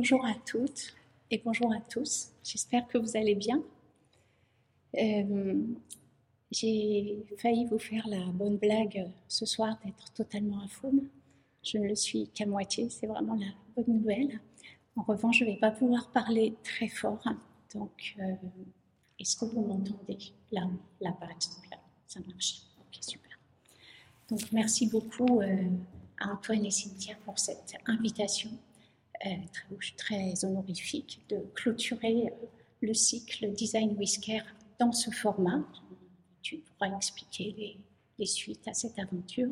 Bonjour à toutes et bonjour à tous. J'espère que vous allez bien. Euh, j'ai failli vous faire la bonne blague ce soir d'être totalement faune. Je ne le suis qu'à moitié, c'est vraiment la bonne nouvelle. En revanche, je ne vais pas pouvoir parler très fort. Donc, euh, est-ce que vous m'entendez là, là par exemple Ça marche? Ok, super. Donc, merci beaucoup euh, à Antoine et Cynthia pour cette invitation très, très honorifique de clôturer euh, le cycle Design Whisker dans ce format. Tu pourras expliquer les, suites à cette aventure.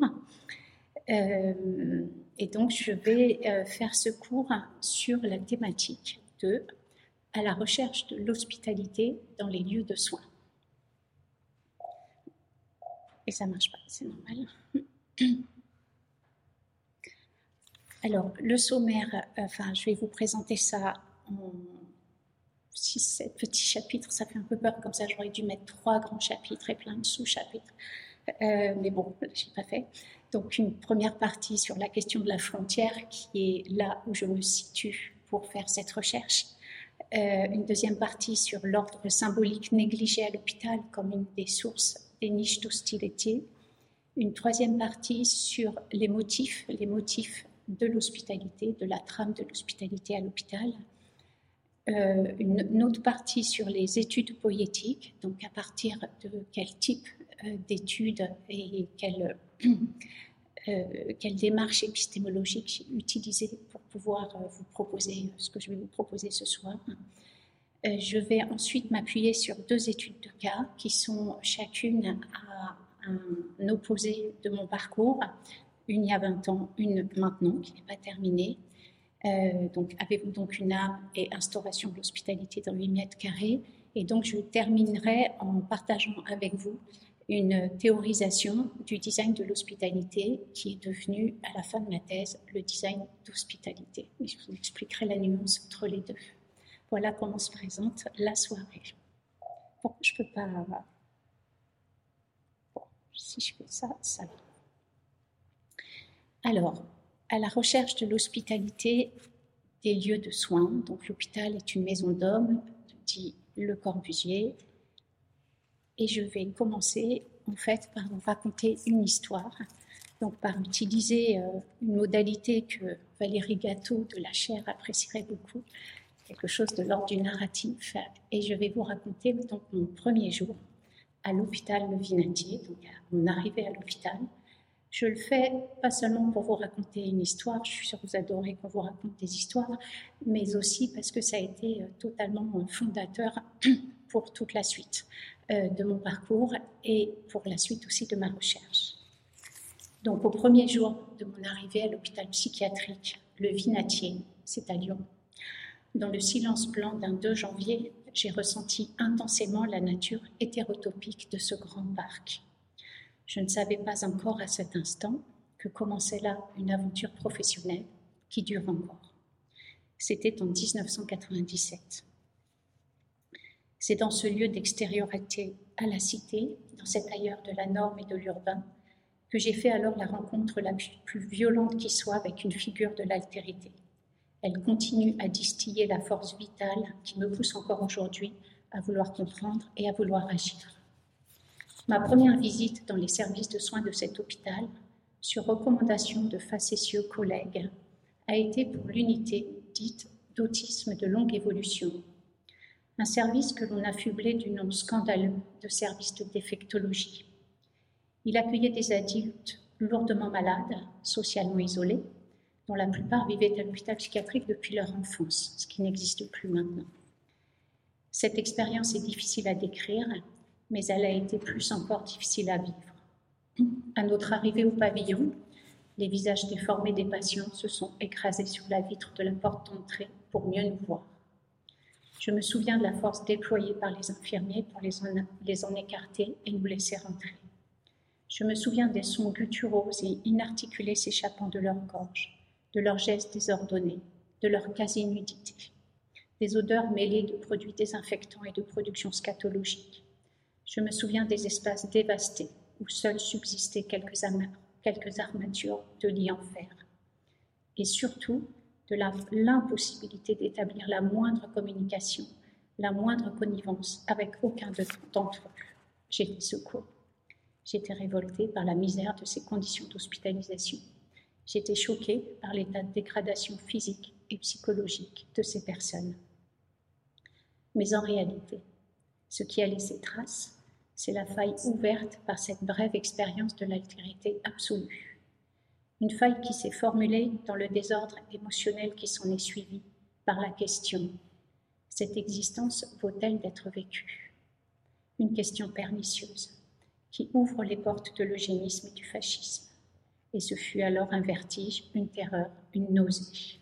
Euh, et donc, je vais faire ce cours sur la thématique de à la recherche de l'hospitalité dans les lieux de soins. Et ça marche pas, c'est normal. Alors, le sommaire, euh, enfin, je vais vous présenter ça en 6-7 petits chapitres. Ça fait un peu peur, comme ça, j'aurais dû mettre trois grands chapitres et plein de sous-chapitres. Euh, mais bon, je n'ai pas fait. Donc, une première partie sur la question de la frontière, qui est là où je me situe pour faire cette recherche. Euh, une deuxième partie sur l'ordre symbolique négligé à l'hôpital comme une des sources des niches d'hostilité. Une troisième partie sur les motifs, les motifs de l'hospitalité, de la trame de l'hospitalité à l'hôpital. Euh, une, autre partie sur les études poétiques, donc à partir de quel type euh, d'études et quelle, euh, quelle, démarche épistémologique j'ai utilisée pour pouvoir vous proposer ce que je vais vous proposer ce soir. je vais ensuite m'appuyer sur deux études de cas qui sont chacune à un opposé de mon parcours, une il y a 20 ans, une maintenant, qui n'est pas terminée. Euh, donc, avez-vous donc une âme et instauration de l'hospitalité dans 8 mètres carrés? Et donc, je terminerai en partageant avec vous une théorisation du design de l'hospitalité qui est devenu, à la fin de ma thèse, le design d'hospitalité. je vous expliquerai la nuance entre les deux. Voilà comment se présente la soirée. Bon, je peux pas. Bon, si je fais ça, ça va. Alors, à la recherche de l'hospitalité des lieux de soins, donc l'hôpital est une maison d'hommes, dit Le Corbusier, et je vais commencer en fait par vous raconter une histoire, donc par utiliser euh, une modalité que Valérie Gâteau de la chaire apprécierait beaucoup, quelque chose de l'ordre du narratif, et je vais vous raconter donc mon premier jour à l'hôpital Le Vinatier, donc à mon arrivée à l'hôpital. Je le fais pas seulement pour vous raconter une histoire, je suis sûre que vous adorez qu'on vous raconte des histoires, mais aussi parce que ça a été euh, totalement fondateur pour toute la suite euh, de mon parcours et pour la suite aussi de ma recherche. Donc au premier jour de mon arrivée à l'hôpital psychiatrique, le Vinatier, c'est à Lyon, dans le silence blanc d'un 2 janvier, j'ai ressenti intensément la nature hétérotopique de ce grand parc je ne savais pas encore à cet instant que commençait là une aventure professionnelle qui dure encore. C'était en 1997. C'est dans ce lieu d'extériorité à la cité, dans cet ailleurs de la norme et de l'urbain, que j'ai fait alors la rencontre la plus violente qui soit avec une figure de l'altérité. Elle continue à distiller la force vitale qui me pousse encore aujourd'hui à vouloir comprendre et à vouloir agir. Ma première visite dans les services de soins de cet hôpital, sur recommandation de facétieux collègues, a été pour l'unité dite d'autisme de longue évolution, un service que l'on affublait du nom scandaleux de service de défectologie. Il accueillait des adultes lourdement malades, socialement isolés, dont la plupart vivaient à l'hôpital psychiatrique depuis leur enfance, ce qui n'existe plus maintenant. Cette expérience est difficile à décrire mais elle a été plus encore difficile à vivre. À notre arrivée au pavillon, les visages déformés des patients se sont écrasés sur la vitre de la porte d'entrée pour mieux nous voir. Je me souviens de la force déployée par les infirmiers pour les en, écarter et nous laisser rentrer. Je me souviens des sons gutturaux et inarticulés s'échappant de leur gorge, de leurs gestes désordonnés, de leur quasi-nudité, des odeurs mêlées de produits désinfectants et de production scatologique, je me souviens des espaces dévastés où seules subsistaient quelques, armatures de lits en fer. Et surtout, de l'impossibilité d'établir la moindre communication, la moindre connivence avec aucun d'entre eux. J'étais secours. J'étais révoltée par la misère de ces conditions d'hospitalisation. J'étais choquée par l'état de dégradation physique et psychologique de ces personnes. Mais en réalité, ce qui a laissé trace, c'est la faille ouverte par cette brève expérience de l'altérité absolue. Une faille qui s'est formulée dans le désordre émotionnel qui s'en est suivi par la question Cette existence vaut-elle d'être vécue? Une question pernicieuse qui ouvre les portes de l'eugénisme et du fascisme. Et ce fut alors un vertige, une terreur, une nausée.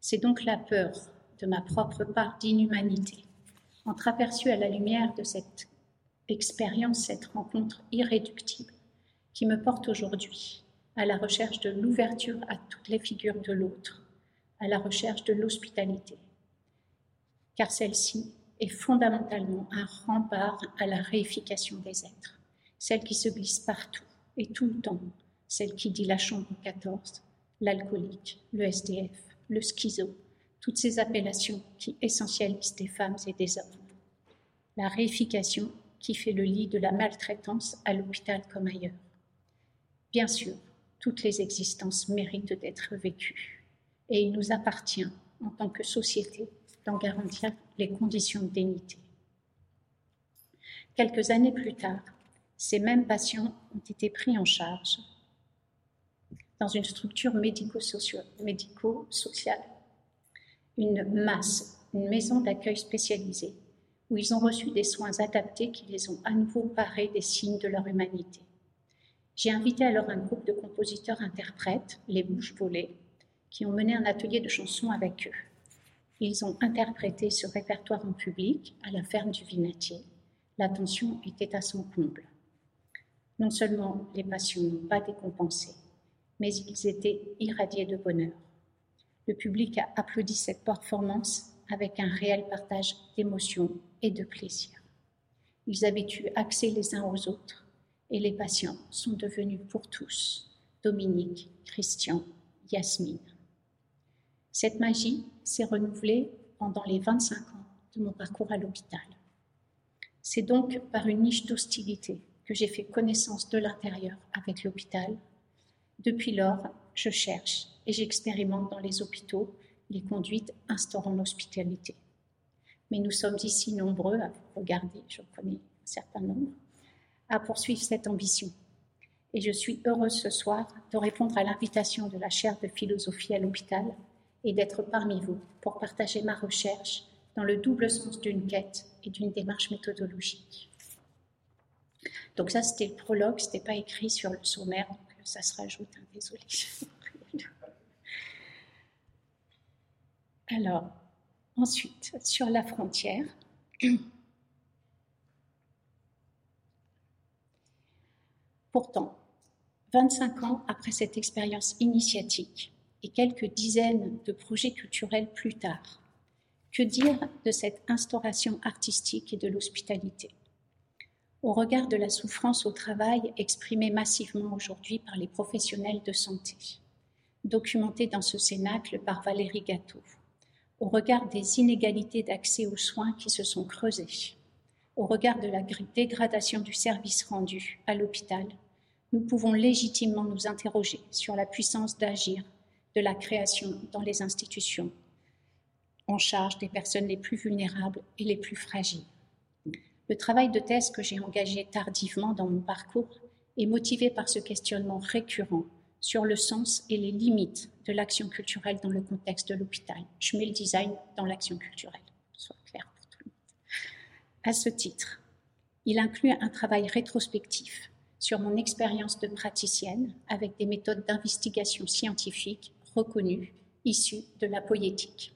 C'est donc la peur de ma propre part d'inhumanité, entreaperçue à la lumière de cette expérience, cette rencontre irréductible, qui me porte aujourd'hui à la recherche de l'ouverture à toutes les figures de l'autre, à la recherche de l'hospitalité, car celle-ci est fondamentalement un rempart à la réification des êtres, celle qui se glisse partout et tout le temps, celle qui dit la chambre 14, l'alcoolique, le SDF, le schizo, toutes ces appellations qui essentialisent des femmes et des hommes. La réification qui fait le lit de la maltraitance à l'hôpital comme ailleurs. Bien sûr, toutes les existences méritent d'être vécues et il nous appartient, en tant que société, d'en garantir les conditions de dignité. Quelques années plus tard, ces mêmes patients ont été pris en charge dans une structure médico-sociale, une masse, une maison d'accueil spécialisée, où ils ont reçu des soins adaptés qui les ont à nouveau parés des signes de leur humanité. J'ai invité alors un groupe de compositeurs-interprètes, les Bouches Volées, qui ont mené un atelier de chansons avec eux. Ils ont interprété ce répertoire en public à la ferme du Vinatier. L'attention était à son comble. Non seulement les patients n'ont pas décompensé, mais ils étaient irradiés de bonheur. Le public a applaudi cette performance avec un réel partage d'émotions et de plaisir. Ils avaient eu accès les uns aux autres et les patients sont devenus pour tous Dominique, Christian, Yasmine. Cette magie s'est renouvelée pendant les 25 ans de mon parcours à l'hôpital. C'est donc par une niche d'hostilité que j'ai fait connaissance de l'intérieur avec l'hôpital. Depuis lors, je cherche et j'expérimente dans les hôpitaux les conduites instaurant l'hospitalité. Mais nous sommes ici nombreux à regarder, je connais un certain nombre, à poursuivre cette ambition. Et je suis heureuse ce soir de répondre à l'invitation de la chaire de philosophie à l'hôpital et d'être parmi vous pour partager ma recherche dans le double sens d'une quête et d'une démarche méthodologique. Donc ça, c'était le prologue, ce n'était pas écrit sur le sommaire, donc ça se rajoute, hein, désolé. Alors, ensuite, sur la frontière, pourtant, 25 ans après cette expérience initiatique, et quelques dizaines de projets culturels plus tard. Que dire de cette instauration artistique et de l'hospitalité? Au regard de la souffrance au travail exprimée massivement aujourd'hui par les professionnels de santé, documentée dans ce cénacle par Valérie Gâteau, au regard des inégalités d'accès aux soins qui se sont creusées, au regard de la dégradation du service rendu à l'hôpital, nous pouvons légitimement nous interroger sur la puissance d'agir de la création dans les institutions, en charge des personnes les plus vulnérables et les plus fragiles. Le travail de thèse que j'ai engagé tardivement dans mon parcours est motivé par ce questionnement récurrent sur le sens et les limites de l'action culturelle dans le contexte de l'hôpital. Je mets le design dans l'action culturelle, soit clair pour tout le monde. À ce titre, il inclut un travail rétrospectif sur mon expérience de praticienne avec des méthodes d'investigation scientifique reconnue, issue de la poétique.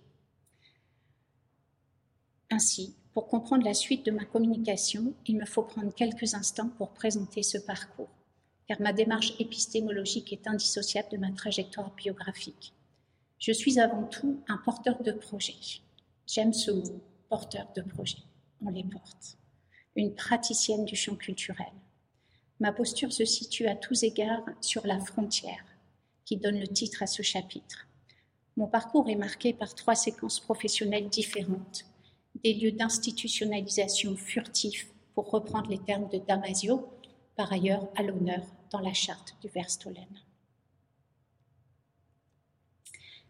Ainsi, pour comprendre la suite de ma communication, il me faut prendre quelques instants pour présenter ce parcours, car ma démarche épistémologique est indissociable de ma trajectoire biographique. Je suis avant tout un porteur de projet. J'aime ce mot, porteur de projet. On les porte. Une praticienne du champ culturel. Ma posture se situe à tous égards sur la frontière, qui donne le titre à ce chapitre. Mon parcours est marqué par trois séquences professionnelles différentes, des lieux d'institutionnalisation furtifs, pour reprendre les termes de Damasio, par ailleurs à l'honneur dans la charte du Verstolen.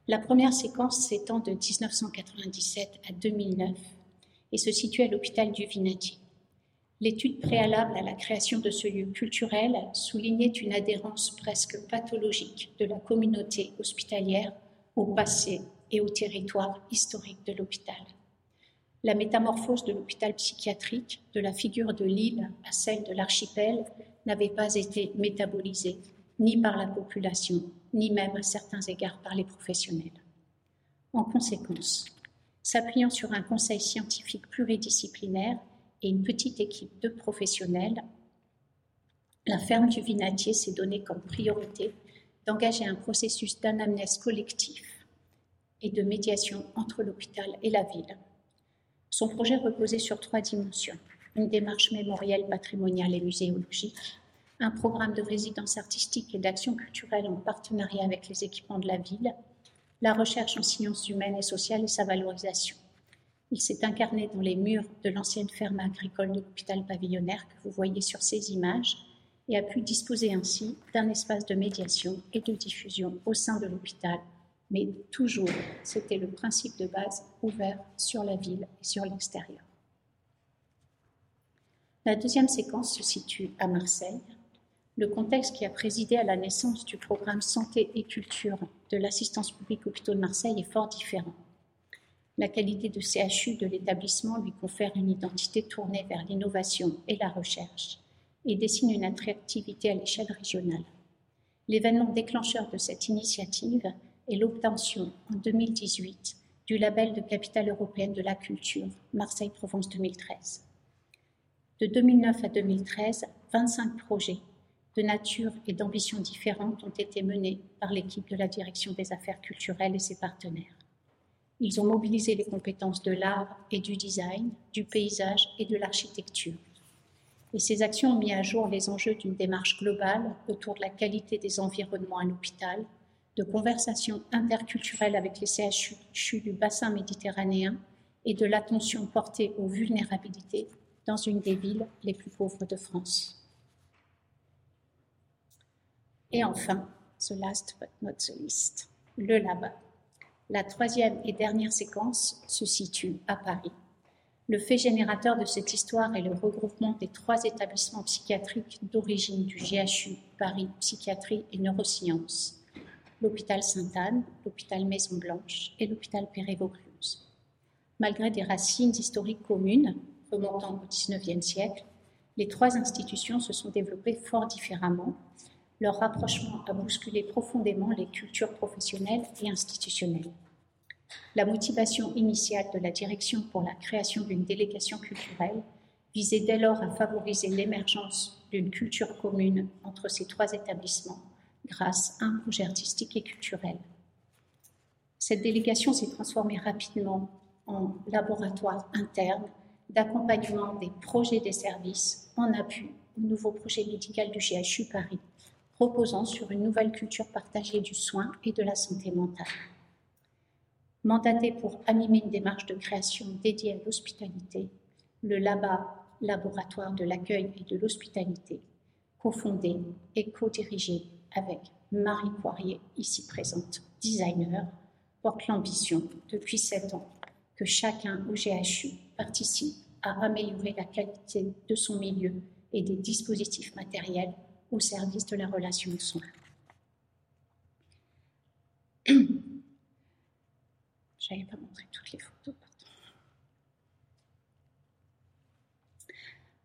La première séquence s'étend de 1997 à 2009 et se situe à l'hôpital du Vinatier. L'étude préalable à la création de ce lieu culturel soulignait une adhérence presque pathologique de la communauté hospitalière au passé et au territoire historique de l'hôpital. La métamorphose de l'hôpital psychiatrique, de la figure de l'île à celle de l'archipel, n'avait pas été métabolisée, ni par la population, ni même à certains égards par les professionnels. En conséquence, s'appuyant sur un conseil scientifique pluridisciplinaire et une petite équipe de professionnels, la ferme du Vinatier s'est donnée comme priorité d'engager un processus d'anamnèse collectif et de médiation entre l'hôpital et la ville. Son projet reposait sur trois dimensions. Une démarche mémorielle, patrimoniale et muséologique, un programme de résidence artistique et d'action culturelle en partenariat avec les équipements de la ville, la recherche en sciences humaines et sociales et sa valorisation. Il s'est incarné dans les murs de l'ancienne ferme agricole de l'hôpital pavillonnaire que vous voyez sur ces images et a pu disposer ainsi d'un espace de médiation et de diffusion au sein de l'hôpital. Mais toujours, c'était le principe de base ouvert sur la ville et sur l'extérieur. La deuxième séquence se situe à Marseille. Le contexte qui a présidé à la naissance du programme Santé et Culture de l'assistance publique hôpitaux de Marseille est fort différent. La qualité de CHU de l'établissement lui confère une identité tournée vers l'innovation et la recherche et dessine une attractivité à l'échelle régionale. L'événement déclencheur de cette initiative est l'obtention en 2018 du label de capitale européenne de la culture Marseille-Provence 2013. De 2009 à 2013, 25 projets de nature et d'ambition différentes ont été menés par l'équipe de la direction des affaires culturelles et ses partenaires. Ils ont mobilisé les compétences de l'art et du design, du paysage et de l'architecture. Et ces actions ont mis à jour les enjeux d'une démarche globale autour de la qualité des environnements à l'hôpital, de conversations interculturelles avec les CHU du bassin méditerranéen et de l'attention portée aux vulnérabilités dans une des villes les plus pauvres de France. Et enfin, the last but not the least, le lab. La troisième et dernière séquence se situe à Paris. Le fait générateur de cette histoire est le regroupement des trois établissements psychiatriques d'origine du GHU Paris Psychiatrie et Neurosciences, l'hôpital Sainte-Anne, l'hôpital Maison-Blanche et l'hôpital Perret-Vaucluse. Malgré des racines historiques communes remontant au XIXe siècle, les trois institutions se sont développées fort différemment leur rapprochement a bousculé profondément les cultures professionnelles et institutionnelles. La motivation initiale de la direction pour la création d'une délégation culturelle visait dès lors à favoriser l'émergence d'une culture commune entre ces trois établissements grâce à un projet artistique et culturel. Cette délégation s'est transformée rapidement en laboratoire interne d'accompagnement des projets des services en appui au nouveau projet médical du GHU Paris reposant sur une nouvelle culture partagée du soin et de la santé mentale. Mandaté pour animer une démarche de création dédiée à l'hospitalité, le LABA, Laboratoire de l'accueil et de l'hospitalité, cofondé et co-dirigé avec Marie Poirier, ici présente, designer, porte l'ambition depuis sept ans que chacun au GHU participe à améliorer la qualité de son milieu et des dispositifs matériels au service de la relation de soins. Je n'avais pas montré toutes les photos.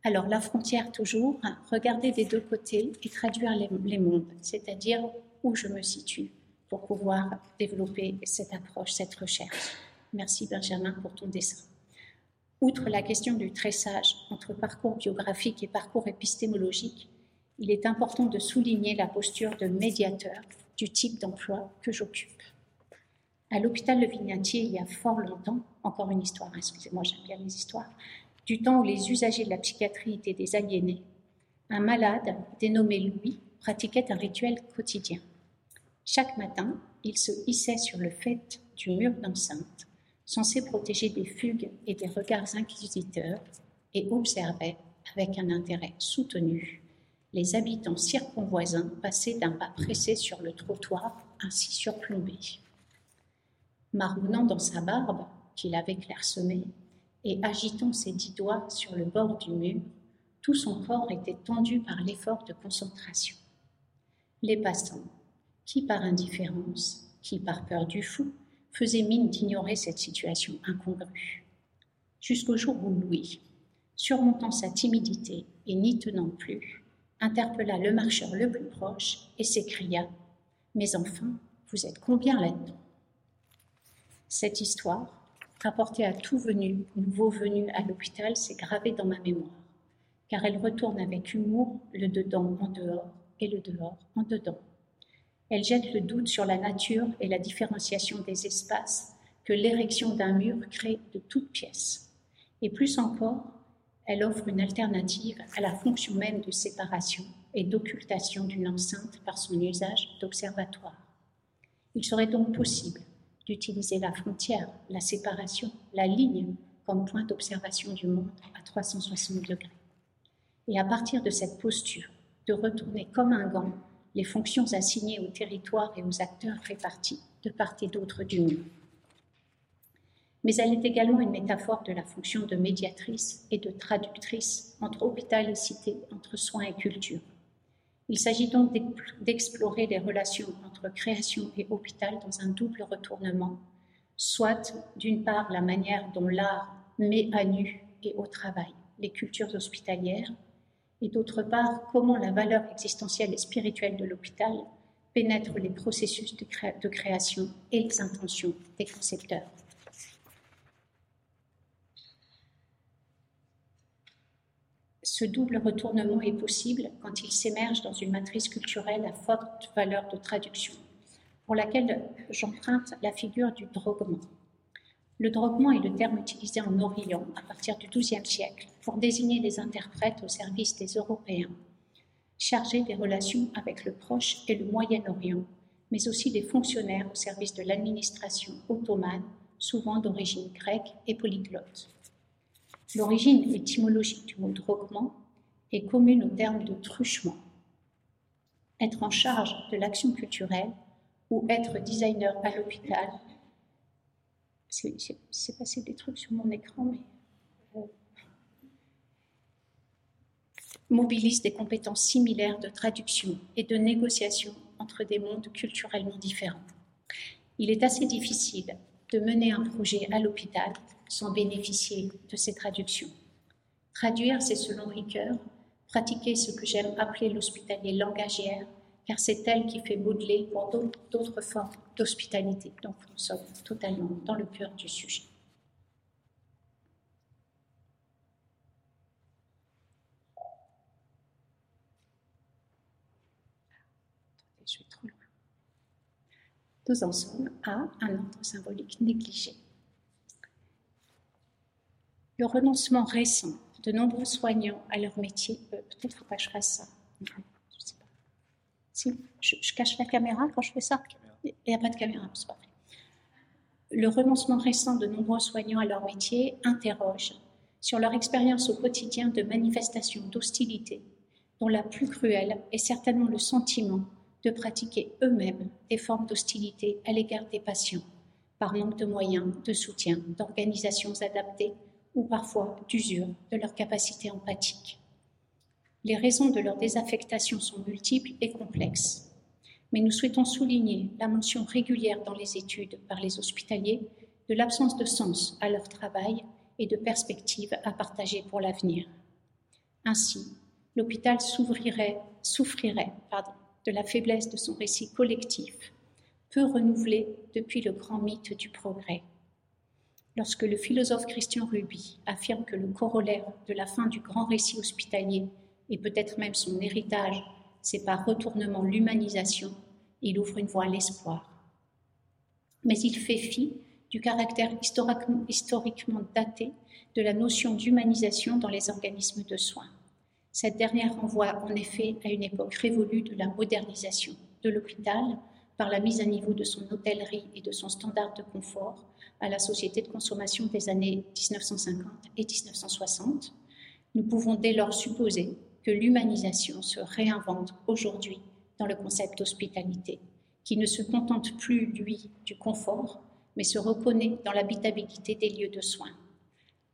Alors, la frontière toujours, regarder des deux côtés et traduire les, les mondes, c'est-à-dire où je me situe pour pouvoir développer cette approche, cette recherche. Merci Benjamin pour ton dessin. Outre la question du tressage entre parcours biographique et parcours épistémologique, il est important de souligner la posture de médiateur du type d'emploi que j'occupe. À l'hôpital Le Vignatier, il y a fort longtemps, encore une histoire, excusez-moi, j'aime bien les histoires, du temps où les usagers de la psychiatrie étaient des aliénés, un malade dénommé Louis pratiquait un rituel quotidien. Chaque matin, il se hissait sur le fait du mur d'enceinte, censé protéger des fugues et des regards inquisiteurs, et observait, avec un intérêt soutenu, les habitants circonvoisins passer d'un pas pressé sur le trottoir ainsi surplombé. Marmonnant dans sa barbe, qu'il avait clairsemée, et agitant ses dix doigts sur le bord du mur, tout son corps était tendu par l'effort de concentration. Les passants, qui par indifférence, qui par peur du fou, faisaient mine d'ignorer cette situation incongrue. Jusqu'au jour où Louis, surmontant sa timidité et n'y tenant plus, interpella le marcheur le plus proche et s'écria Mais enfin, vous êtes combien là-dedans? Cette histoire, rapportée à tout venu, nouveau venu à l'hôpital, s'est gravée dans ma mémoire, car elle retourne avec humour le dedans en dehors et le dehors en dedans. Elle jette le doute sur la nature et la différenciation des espaces que l'érection d'un mur crée de toutes pièces. Et plus encore, elle offre une alternative à la fonction même de séparation et d'occultation d'une enceinte par son usage d'observatoire. Il serait donc possible d'utiliser la frontière, la séparation, la ligne comme point d'observation du monde à 360 degrés. Et à partir de cette posture, de retourner comme un gant les fonctions assignées au territoire et aux acteurs répartis de part et d'autre du mur mais elle est également une métaphore de la fonction de médiatrice et de traductrice entre hôpital et cité, entre soins et culture. Il s'agit donc d'explorer les relations entre création et hôpital dans un double retournement, soit d'une part la manière dont l'art met à nu et au travail les cultures hospitalières, et d'autre part comment la valeur existentielle et spirituelle de l'hôpital pénètre les processus de, création et les intentions des concepteurs. Ce double retournement est possible quand il s'émerge dans une matrice culturelle à forte valeur de traduction, pour laquelle j'emprunte la figure du droguement. Le droguement est le terme utilisé en Orient à partir du XIIe siècle pour désigner les interprètes au service des Européens, chargés des relations avec le Proche et le Moyen-Orient, mais aussi des fonctionnaires au service de l'administration ottomane, souvent d'origine grecque et polyglotte. L'origine étymologique du mot droguement est commune au terme de truchement. Être en charge de l'action culturelle ou être designer à l'hôpital. C'est passé des trucs sur mon écran, mais. Mobilise des compétences similaires de traduction et de négociation entre des mondes culturellement différents. Il est assez difficile de mener un projet à l'hôpital sans bénéficier de ces traductions. Traduire, c'est selon Ricoeur, pratiquer ce que j'aime appeler l'hospitalier langagière, car c'est elle qui fait modeler pour d'autres formes d'hospitalité. Donc nous sommes totalement dans le cœur du sujet. Je trop. Nous en sommes à un ordre symbolique négligé le renoncement récent de nombreux soignants à leur métier, peut-être pas je fasse ça. Je cache la caméra quand je fais ça. Il n'y a pas de caméra, c'est pas vrai. Le renoncement récent de nombreux soignants à leur métier interroge sur leur expérience au quotidien de manifestations d'hostilité, dont la plus cruelle est certainement le sentiment de pratiquer eux-mêmes des formes d'hostilité à l'égard des patients, par manque de moyens, de soutien, d'organisations adaptées ou parfois d'usure de leur capacité empathique. Les raisons de leur désaffectation sont multiples et complexes, mais nous souhaitons souligner la mention régulière dans les études par les hospitaliers de l'absence de sens à leur travail et de perspectives à partager pour l'avenir. Ainsi, l'hôpital souffrirait de la faiblesse de son récit collectif, peu renouvelé depuis le grand mythe du progrès lorsque le philosophe Christian Ruby affirme que le corollaire de la fin du grand récit hospitalier, et peut-être même son héritage, c'est par retournement l'humanisation, il ouvre une voie à l'espoir. Mais il fait fi du caractère historiquement daté de la notion d'humanisation dans les organismes de soins. Cette dernière renvoie en effet à une époque révolue de la modernisation de l'hôpital par la mise à niveau de son hôtellerie et de son standard de confort à la société de consommation des années 1950 et 1960, nous pouvons dès lors supposer que l'humanisation se réinvente aujourd'hui dans le concept d'hospitalité, qui ne se contente plus, lui, du confort, mais se reconnaît dans l'habitabilité des lieux de soins.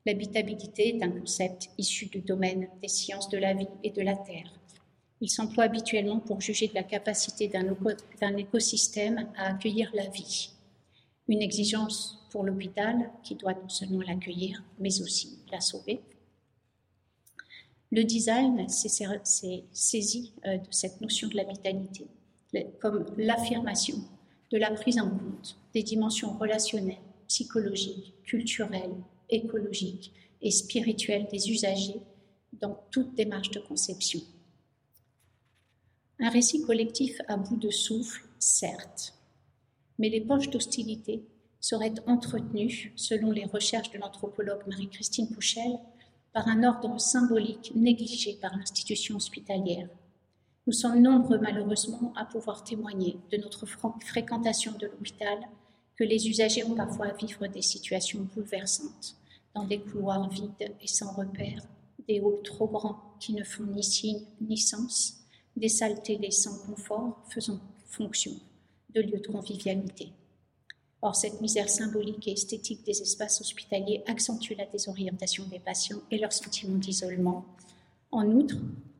L'habitabilité est un concept issu du domaine des sciences de la vie et de la terre. Il s'emploie habituellement pour juger de la capacité d'un écosystème à accueillir la vie. Une exigence pour l'hôpital qui doit non seulement l'accueillir, mais aussi la sauver. Le design s'est saisi euh, de cette notion de l'habitalité comme l'affirmation de la prise en compte des dimensions relationnelles, psychologiques, culturelles, écologiques et spirituelles des usagers dans toute démarche de conception. Un récit collectif à bout de souffle, certes, mais les poches d'hostilité seraient entretenues, selon les recherches de l'anthropologue Marie-Christine Pouchel, par un ordre symbolique négligé par l'institution hospitalière. Nous sommes nombreux malheureusement à pouvoir témoigner de notre fréquentation de l'hôpital que les usagers ont parfois à vivre des situations bouleversantes, dans des couloirs vides et sans repères, des halls trop grands qui ne font ni signe ni sens, des salles télé sans confort faisant fonction de lieux de convivialité. Or, cette misère symbolique et esthétique des espaces hospitaliers accentue la désorientation des patients et leur sentiment d'isolement. En outre,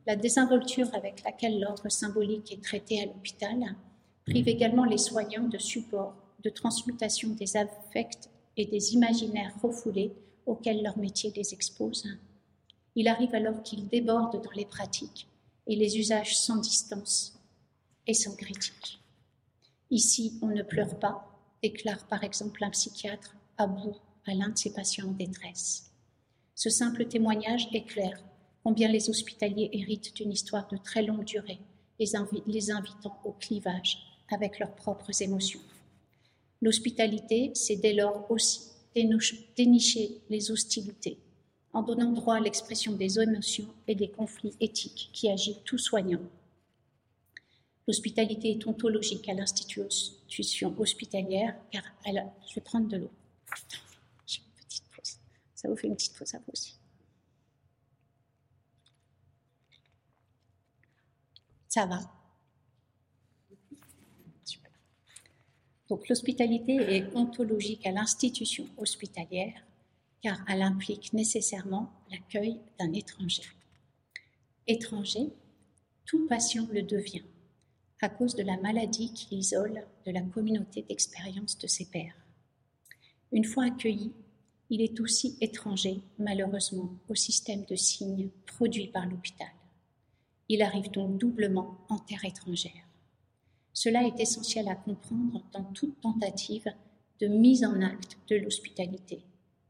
la désinvolture avec laquelle l'ordre symbolique est traité à l'hôpital prive également les soignants de support, de transmutation des affects et des imaginaires refoulés auxquels leur métier les expose. Il arrive alors qu'ils débordent dans les pratiques et les usages sans distance et sans critique. Ici, on ne pleure pas, déclare par exemple un psychiatre à bout à l'un de ses patients en détresse. Ce simple témoignage éclaire combien les hospitaliers héritent d'une histoire de très longue durée, les, invitant au clivage avec leurs propres émotions. L'hospitalité, c'est dès lors aussi dénicher les hostilités, en donnant droit à l'expression des émotions et des conflits éthiques qui agitent tout soignant L'hospitalité est ontologique à hospitalière, car elle, je vais prendre de l'eau. J'ai une petite pause. Ça vous fait une petite pause à vous aussi. Ça va. Donc l'hospitalité est ontologique à l'institution hospitalière, car elle implique nécessairement l'accueil d'un étranger. Étranger, tout patient le devient à cause de la maladie qui l'isole de la communauté d'expérience de ses pairs. Une fois accueilli, il est aussi étranger, malheureusement, au système de signes produit par l'hôpital. Il arrive donc doublement en terre étrangère. Cela est essentiel à comprendre dans toute tentative de mise en acte de l'hospitalité,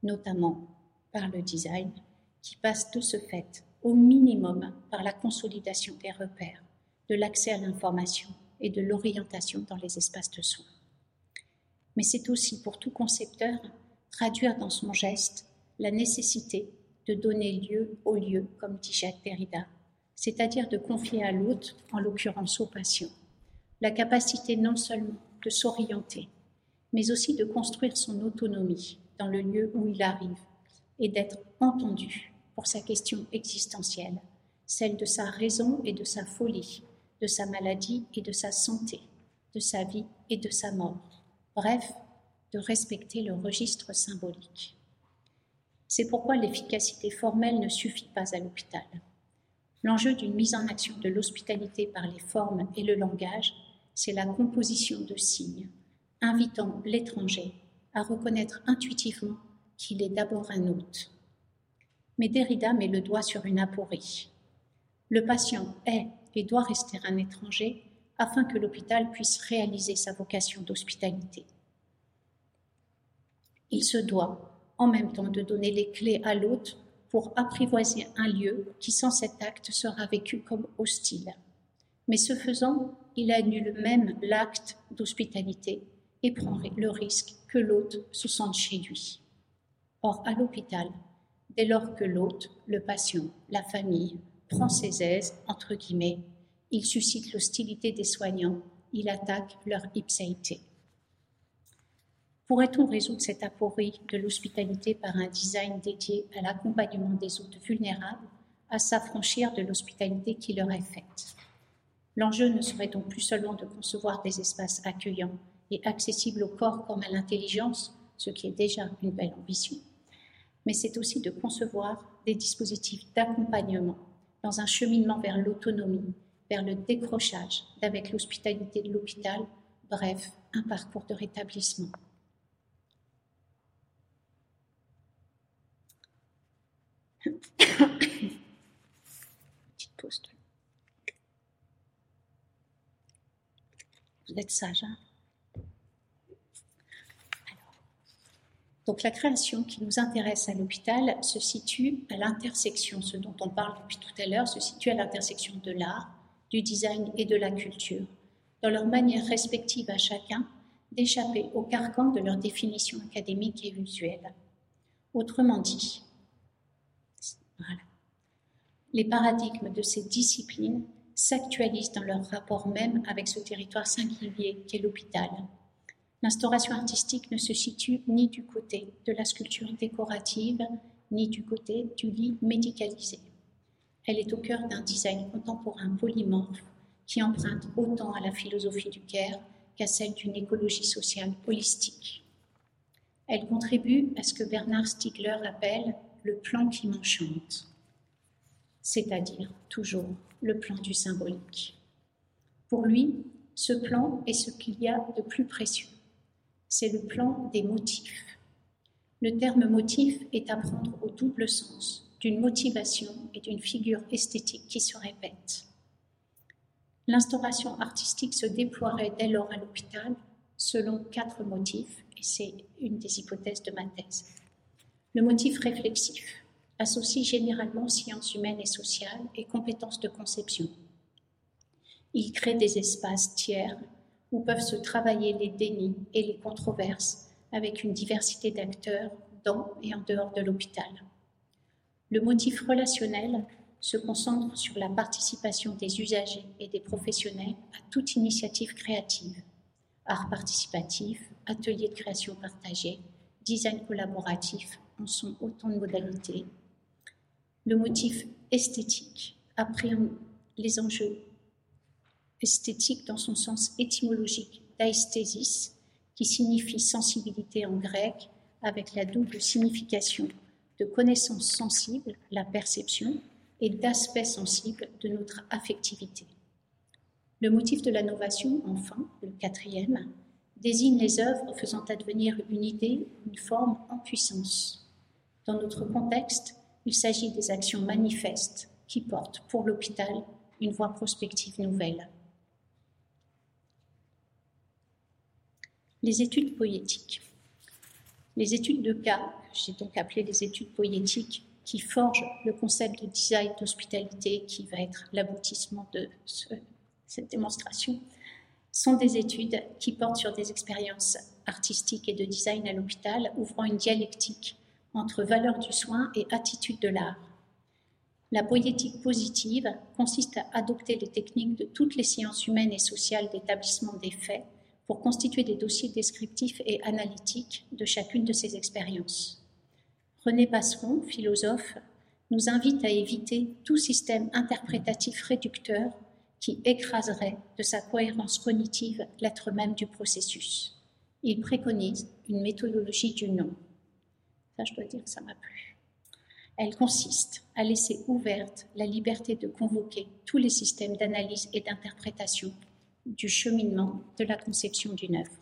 notamment par le design, qui passe de ce fait au minimum par la consolidation des repères de l'accès à l'information et de l'orientation dans les espaces de soins. Mais c'est aussi pour tout concepteur traduire dans son geste la nécessité de donner lieu au lieu, comme dit Jacques Derrida, c'est-à-dire de confier à l'autre, en l'occurrence au patient, la capacité non seulement de s'orienter, mais aussi de construire son autonomie dans le lieu où il arrive et d'être entendu pour sa question existentielle, celle de sa raison et de sa folie, de sa maladie et de sa santé, de sa vie et de sa mort, bref, de respecter le registre symbolique. C'est pourquoi l'efficacité formelle ne suffit pas à l'hôpital. L'enjeu d'une mise en action de l'hospitalité par les formes et le langage, c'est la composition de signes, invitant l'étranger à reconnaître intuitivement qu'il est d'abord un hôte. Mais Derrida met le doigt sur une aporie. Le patient est et doit rester un étranger afin que l'hôpital puisse réaliser sa vocation d'hospitalité. Il se doit en même temps de donner les clés à l'hôte pour apprivoiser un lieu qui sans cet acte sera vécu comme hostile. Mais ce faisant, il annule même l'acte d'hospitalité et prend le risque que l'hôte se sente chez lui. Or, à l'hôpital, dès lors que l'hôte, le patient, la famille, prend ses aises, entre guillemets, il suscite l'hostilité des soignants. Il attaque leur ipséité. Pourrait-on résoudre cette aporie de l'hospitalité par un design dédié à l'accompagnement des hôtes vulnérables à s'affranchir de l'hospitalité qui leur est faite? L'enjeu ne serait donc plus seulement de concevoir des espaces accueillants et accessibles au corps comme à l'intelligence, ce qui est déjà une belle ambition, mais c'est aussi de concevoir des dispositifs d'accompagnement dans un cheminement vers l'autonomie, vers le décrochage d'avec l'hospitalité de l'hôpital, bref, un parcours de rétablissement. Petite pause. Vous êtes sage, hein? Donc la création qui nous intéresse à l'hôpital se situe à l'intersection, ce dont on parle depuis tout à l'heure, se situe à l'intersection de l'art, du design et de la culture, dans leur manière respective à chacun d'échapper au carcan de leur définition académique et visuelle. Autrement dit, les paradigmes de ces disciplines s'actualisent dans leur rapport même avec ce territoire singulier qu'est l'hôpital, L'instauration artistique ne se situe ni du côté de la sculpture décorative, ni du côté du lit médicalisé. Elle est au cœur d'un design contemporain polymorphe qui emprunte autant à la philosophie du Caire qu'à celle d'une écologie sociale holistique. Elle contribue à ce que Bernard Stiegler appelle le plan qui m'enchante, c'est-à-dire toujours le plan du symbolique. Pour lui, ce plan est ce qu'il y a de plus précieux c'est le plan des motifs. Le terme motif est à prendre au double sens d'une motivation et d'une figure esthétique qui se répètent. L'instauration artistique se déploierait dès lors à l'hôpital selon quatre motifs, et c'est une des hypothèses de ma thèse. Le motif réflexif associe généralement sciences humaines et sociales et compétences de conception. Il crée des espaces tiers où peuvent se travailler les dénis et les controverses avec une diversité d'acteurs dans et en dehors de l'hôpital. Le motif relationnel se concentre sur la participation des usagers et des professionnels à toute initiative créative, art participatif, atelier de création partagée, design collaboratif en sont autant de modalités. Le motif esthétique appréhende les enjeux esthétique dans son sens étymologique d'aesthésis, qui signifie sensibilité en grec, avec la double signification de connaissance sensible, la perception, et d'aspect sensible de notre affectivité. Le motif de la novation, enfin, le quatrième, désigne les œuvres faisant advenir une idée, une forme en puissance. Dans notre contexte, il s'agit des actions manifestes qui portent pour l'hôpital une voie prospective nouvelle. Les études poétiques. Les études de cas, j'ai donc appelé les études poétiques, qui forgent le concept de design d'hospitalité qui va être l'aboutissement de cette démonstration, sont des études qui portent sur des expériences artistiques et de design à l'hôpital, ouvrant une dialectique entre valeur du soin et attitude de l'art. La poétique positive consiste à adopter les techniques de toutes les sciences humaines et sociales d'établissement des faits pour constituer des dossiers descriptifs et analytiques de chacune de ces expériences. René Passeron, philosophe, nous invite à éviter tout système interprétatif réducteur qui écraserait de sa cohérence cognitive l'être même du processus. Il préconise une méthodologie du non. Ça, je dois dire que ça m'a plu. Elle consiste à laisser ouverte la liberté de convoquer tous les systèmes d'analyse et d'interprétation du cheminement de la conception d'une œuvre.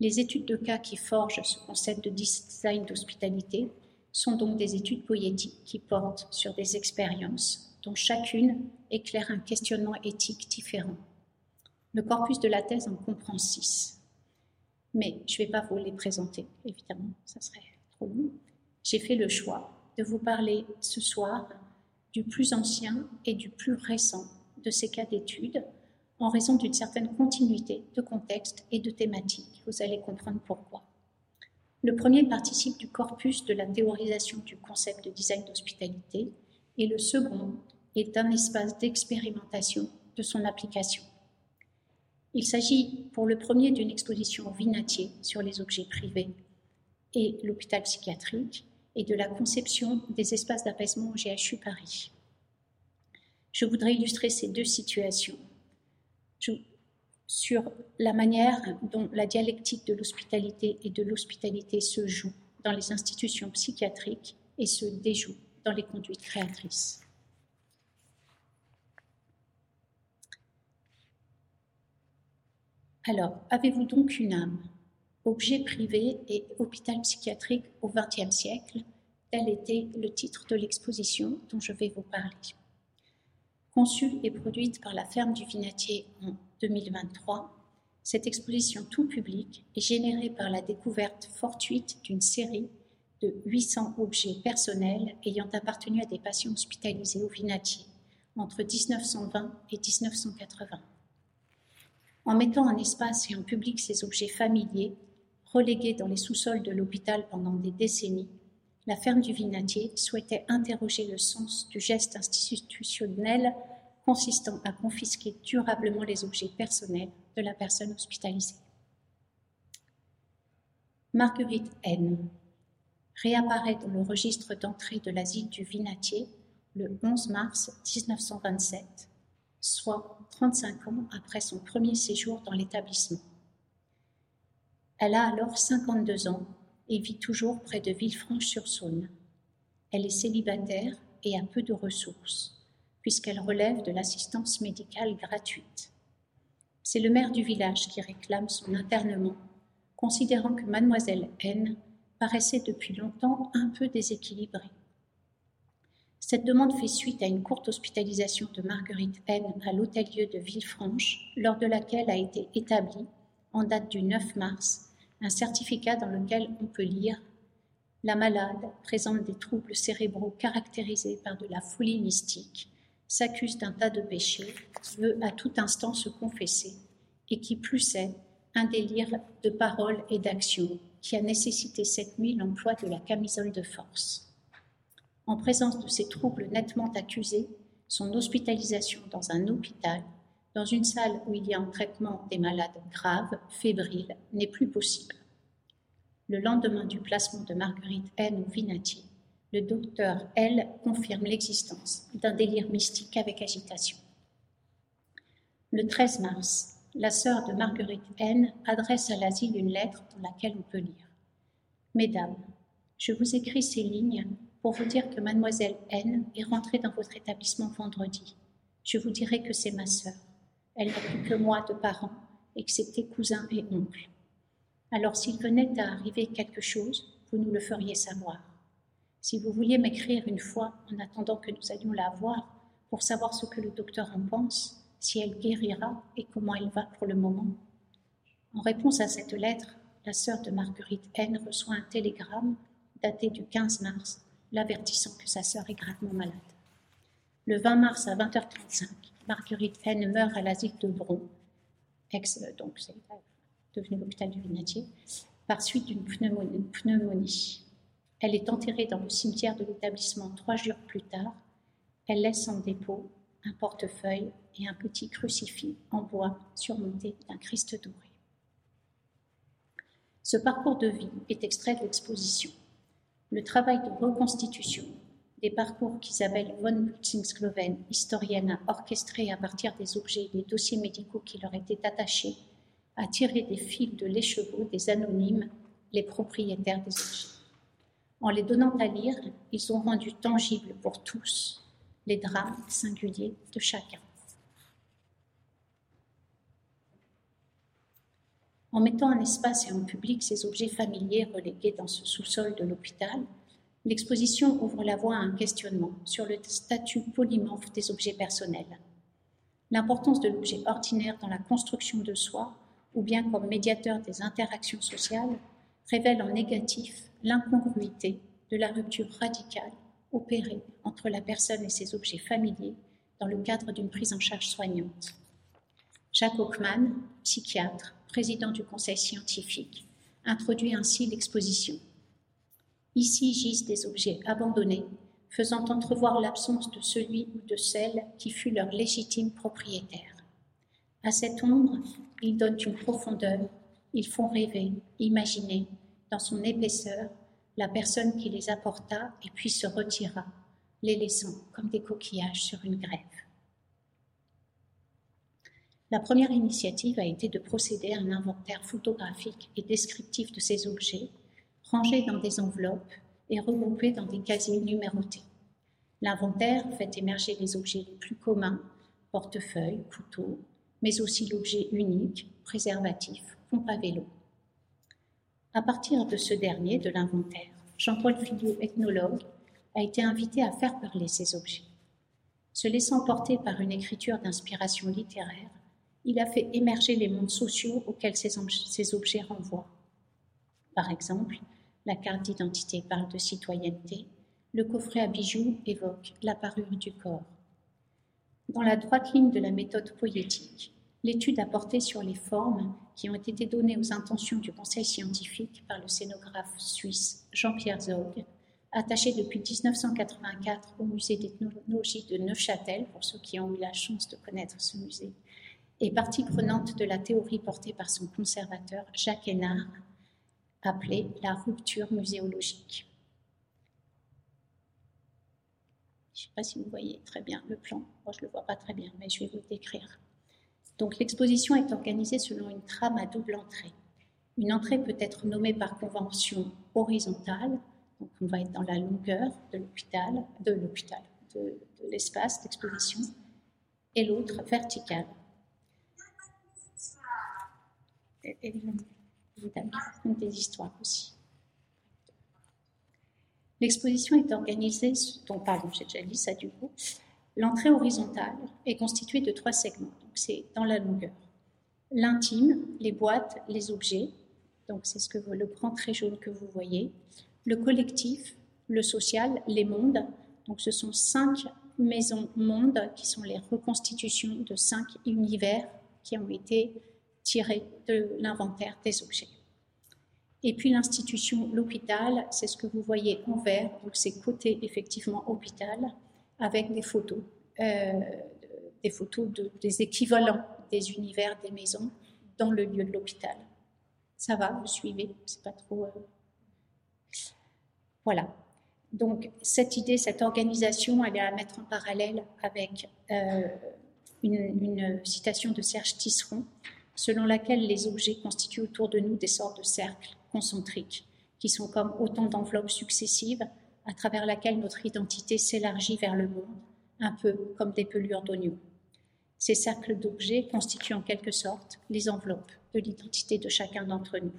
Les études de cas qui forgent ce concept de design d'hospitalité sont donc des études poétiques qui portent sur des expériences dont chacune éclaire un questionnement éthique différent. Le corpus de la thèse en comprend six. Mais je ne vais pas vous les présenter, évidemment, ça serait trop long. J'ai fait le choix de vous parler ce soir du plus ancien et du plus récent de ces cas d'études en raison d'une certaine continuité de contexte et de thématique. Vous allez comprendre pourquoi. Le premier participe du corpus de la théorisation du concept de design d'hospitalité et le second est un espace d'expérimentation de son application. Il s'agit pour le premier d'une exposition Vinatier sur les objets privés et l'hôpital psychiatrique et de la conception des espaces d'apaisement au GHU Paris. Je voudrais illustrer ces deux situations sur la manière dont la dialectique de l'hospitalité et de l'hospitalité se joue dans les institutions psychiatriques et se déjoue dans les conduites créatrices. Alors, avez-vous donc une âme? Objet privé et hôpital psychiatrique au XXe siècle, tel était le titre de l'exposition dont je vais vous parler. Conçue et produite par la ferme du Vinatier en 2023, cette exposition tout public est générée par la découverte fortuite d'une série de 800 objets personnels ayant appartenu à des patients hospitalisés au Vinatier entre 1920 et 1980. En mettant en espace et en public ces objets familiers, relégués dans les sous-sols de l'hôpital pendant des décennies, la ferme du Vinatier souhaitait interroger le sens du geste institutionnel consistant à confisquer durablement les objets personnels de la personne hospitalisée. Marguerite N. réapparaît dans le registre d'entrée de l'asile du Vinatier le 11 mars 1927, soit 35 ans après son premier séjour dans l'établissement. Elle a alors 52 ans et vit toujours près de Villefranche-sur-Saône. Elle est célibataire et a peu de ressources, puisqu'elle relève de l'assistance médicale gratuite. C'est le maire du village qui réclame son internement, considérant que mademoiselle N paraissait depuis longtemps un peu déséquilibrée. Cette demande fait suite à une courte hospitalisation de Marguerite N à l'hôtel-lieu de Villefranche, lors de laquelle a été établi, en date du 9 mars, un certificat dans lequel on peut lire La malade présente des troubles cérébraux caractérisés par de la folie mystique, s'accuse d'un tas de péchés, veut à tout instant se confesser, et qui plus est, un délire de parole et d'action qui a nécessité cette nuit l'emploi de la camisole de force. En présence de ces troubles nettement accusés, son hospitalisation dans un hôpital, dans une salle où il y a un traitement des malades graves, fébriles, n'est plus possible. Le lendemain du placement de Marguerite N. au Vinati, le docteur L. confirme l'existence d'un délire mystique avec agitation. Le 13 mars, la sœur de Marguerite N. adresse à l'asile une lettre dans laquelle on peut lire Mesdames, je vous écris ces lignes pour vous dire que mademoiselle N est rentrée dans votre établissement vendredi. Je vous dirai que c'est ma sœur. Elle n'a plus que moi de parents, excepté cousins et oncles. Alors s'il venait à arriver quelque chose, vous nous le feriez savoir. Si vous vouliez m'écrire une fois en attendant que nous allions la voir pour savoir ce que le docteur en pense, si elle guérira et comment elle va pour le moment. En réponse à cette lettre, la sœur de Marguerite N reçoit un télégramme daté du 15 mars l'avertissant que sa sœur est gravement malade. Le 20 mars à 20h35, Marguerite N meurt à l'asile de Bron, ex, donc c'est devenu l'hôpital du Vinatier, par suite d'une pneumonie. Elle est enterrée dans le cimetière de l'établissement trois jours plus tard. Elle laisse en dépôt un portefeuille et un petit crucifix en bois surmonté d'un Christ doré. Ce parcours de vie est extrait de l'exposition le travail de reconstitution des parcours qu'Isabelle von Butzing-Sloven, historienne, a orchestré à partir des objets et des dossiers médicaux qui leur étaient attachés, a tiré des fils de l'écheveau des anonymes, les propriétaires des objets. En les donnant à lire, ils ont rendu tangibles pour tous les drames singuliers de chacun. En mettant en espace et en public ces objets familiers relégués dans ce sous-sol de l'hôpital, l'exposition ouvre la voie à un questionnement sur le statut polymorphe des objets personnels. L'importance de l'objet ordinaire dans la construction de soi, ou bien comme médiateur des interactions sociales, révèle en négatif l'incongruité de la rupture radicale opérée entre la personne et ses objets familiers dans le cadre d'une prise en charge soignante. Jacques Hockman, psychiatre, président du conseil scientifique, introduit ainsi l'exposition. Ici gisent des objets abandonnés, faisant entrevoir l'absence de celui ou de celle qui fut leur légitime propriétaire. À cette ombre, ils donnent une profondeur, ils font rêver, imaginer, dans son épaisseur, la personne qui les apporta et puis se retira, les laissant comme des coquillages sur une grève. La première initiative a été de procéder à un inventaire photographique et descriptif de ces objets, rangés dans des enveloppes et regroupés dans des casiers numérotés. L'inventaire fait émerger les objets les plus communs, portefeuilles, couteaux, mais aussi l'objet unique, préservatif, pompe à vélo. À partir de ce dernier, de l'inventaire, Jean-Paul Filliot, ethnologue, a été invité à faire parler ces objets. Se laissant porter par une écriture d'inspiration littéraire, il a fait émerger les mondes sociaux auxquels ces, objets renvoient. Par exemple, la carte d'identité parle de citoyenneté, le coffret à bijoux évoque la parure du corps. Dans la droite ligne de la méthode poétique, l'étude a porté sur les formes qui ont été données aux intentions du conseil scientifique par le scénographe suisse Jean-Pierre Zog, attaché depuis 1984 au musée d'ethnologie de Neuchâtel, pour ceux qui ont eu la chance de connaître ce musée, et partie prenante de la théorie portée par son conservateur Jacques Hénard, appelée la rupture muséologique. Je ne sais pas si vous voyez très bien le plan. Moi, je ne le vois pas très bien, mais je vais vous le décrire. Donc, l'exposition est organisée selon une trame à double entrée. Une entrée peut être nommée par convention horizontale, donc on va être dans la longueur de l'hôpital, de l'hôpital, de, de l'espace d'exposition, et l'autre verticale, évidemment, des histoires aussi. L'exposition est organisée, donc pardon, j'ai déjà dit ça du coup. L'entrée horizontale est constituée de trois segments, donc c'est dans la longueur. L'intime, les boîtes, les objets, donc c'est ce que le grand trait jaune que vous voyez. Le collectif, le social, les mondes, donc ce sont cinq maisons mondes qui sont les reconstitutions de cinq univers qui ont été tiré de l'inventaire des objets. Et puis l'institution, l'hôpital, c'est ce que vous voyez en vert, donc c'est côté effectivement hôpital, avec des photos, euh, des photos de, des équivalents des univers des maisons dans le lieu de l'hôpital. Ça va, vous suivez, c'est pas trop. Euh, voilà. Donc cette idée, cette organisation, elle est à mettre en parallèle avec euh, une, citation de Serge Tisseron selon laquelle les objets constituent autour de nous des sortes de cercles concentriques, qui sont comme autant d'enveloppes successives à travers laquelle notre identité s'élargit vers le monde, un peu comme des pelures d'oignons. Ces cercles d'objets constituent en quelque sorte les enveloppes de l'identité de chacun d'entre nous.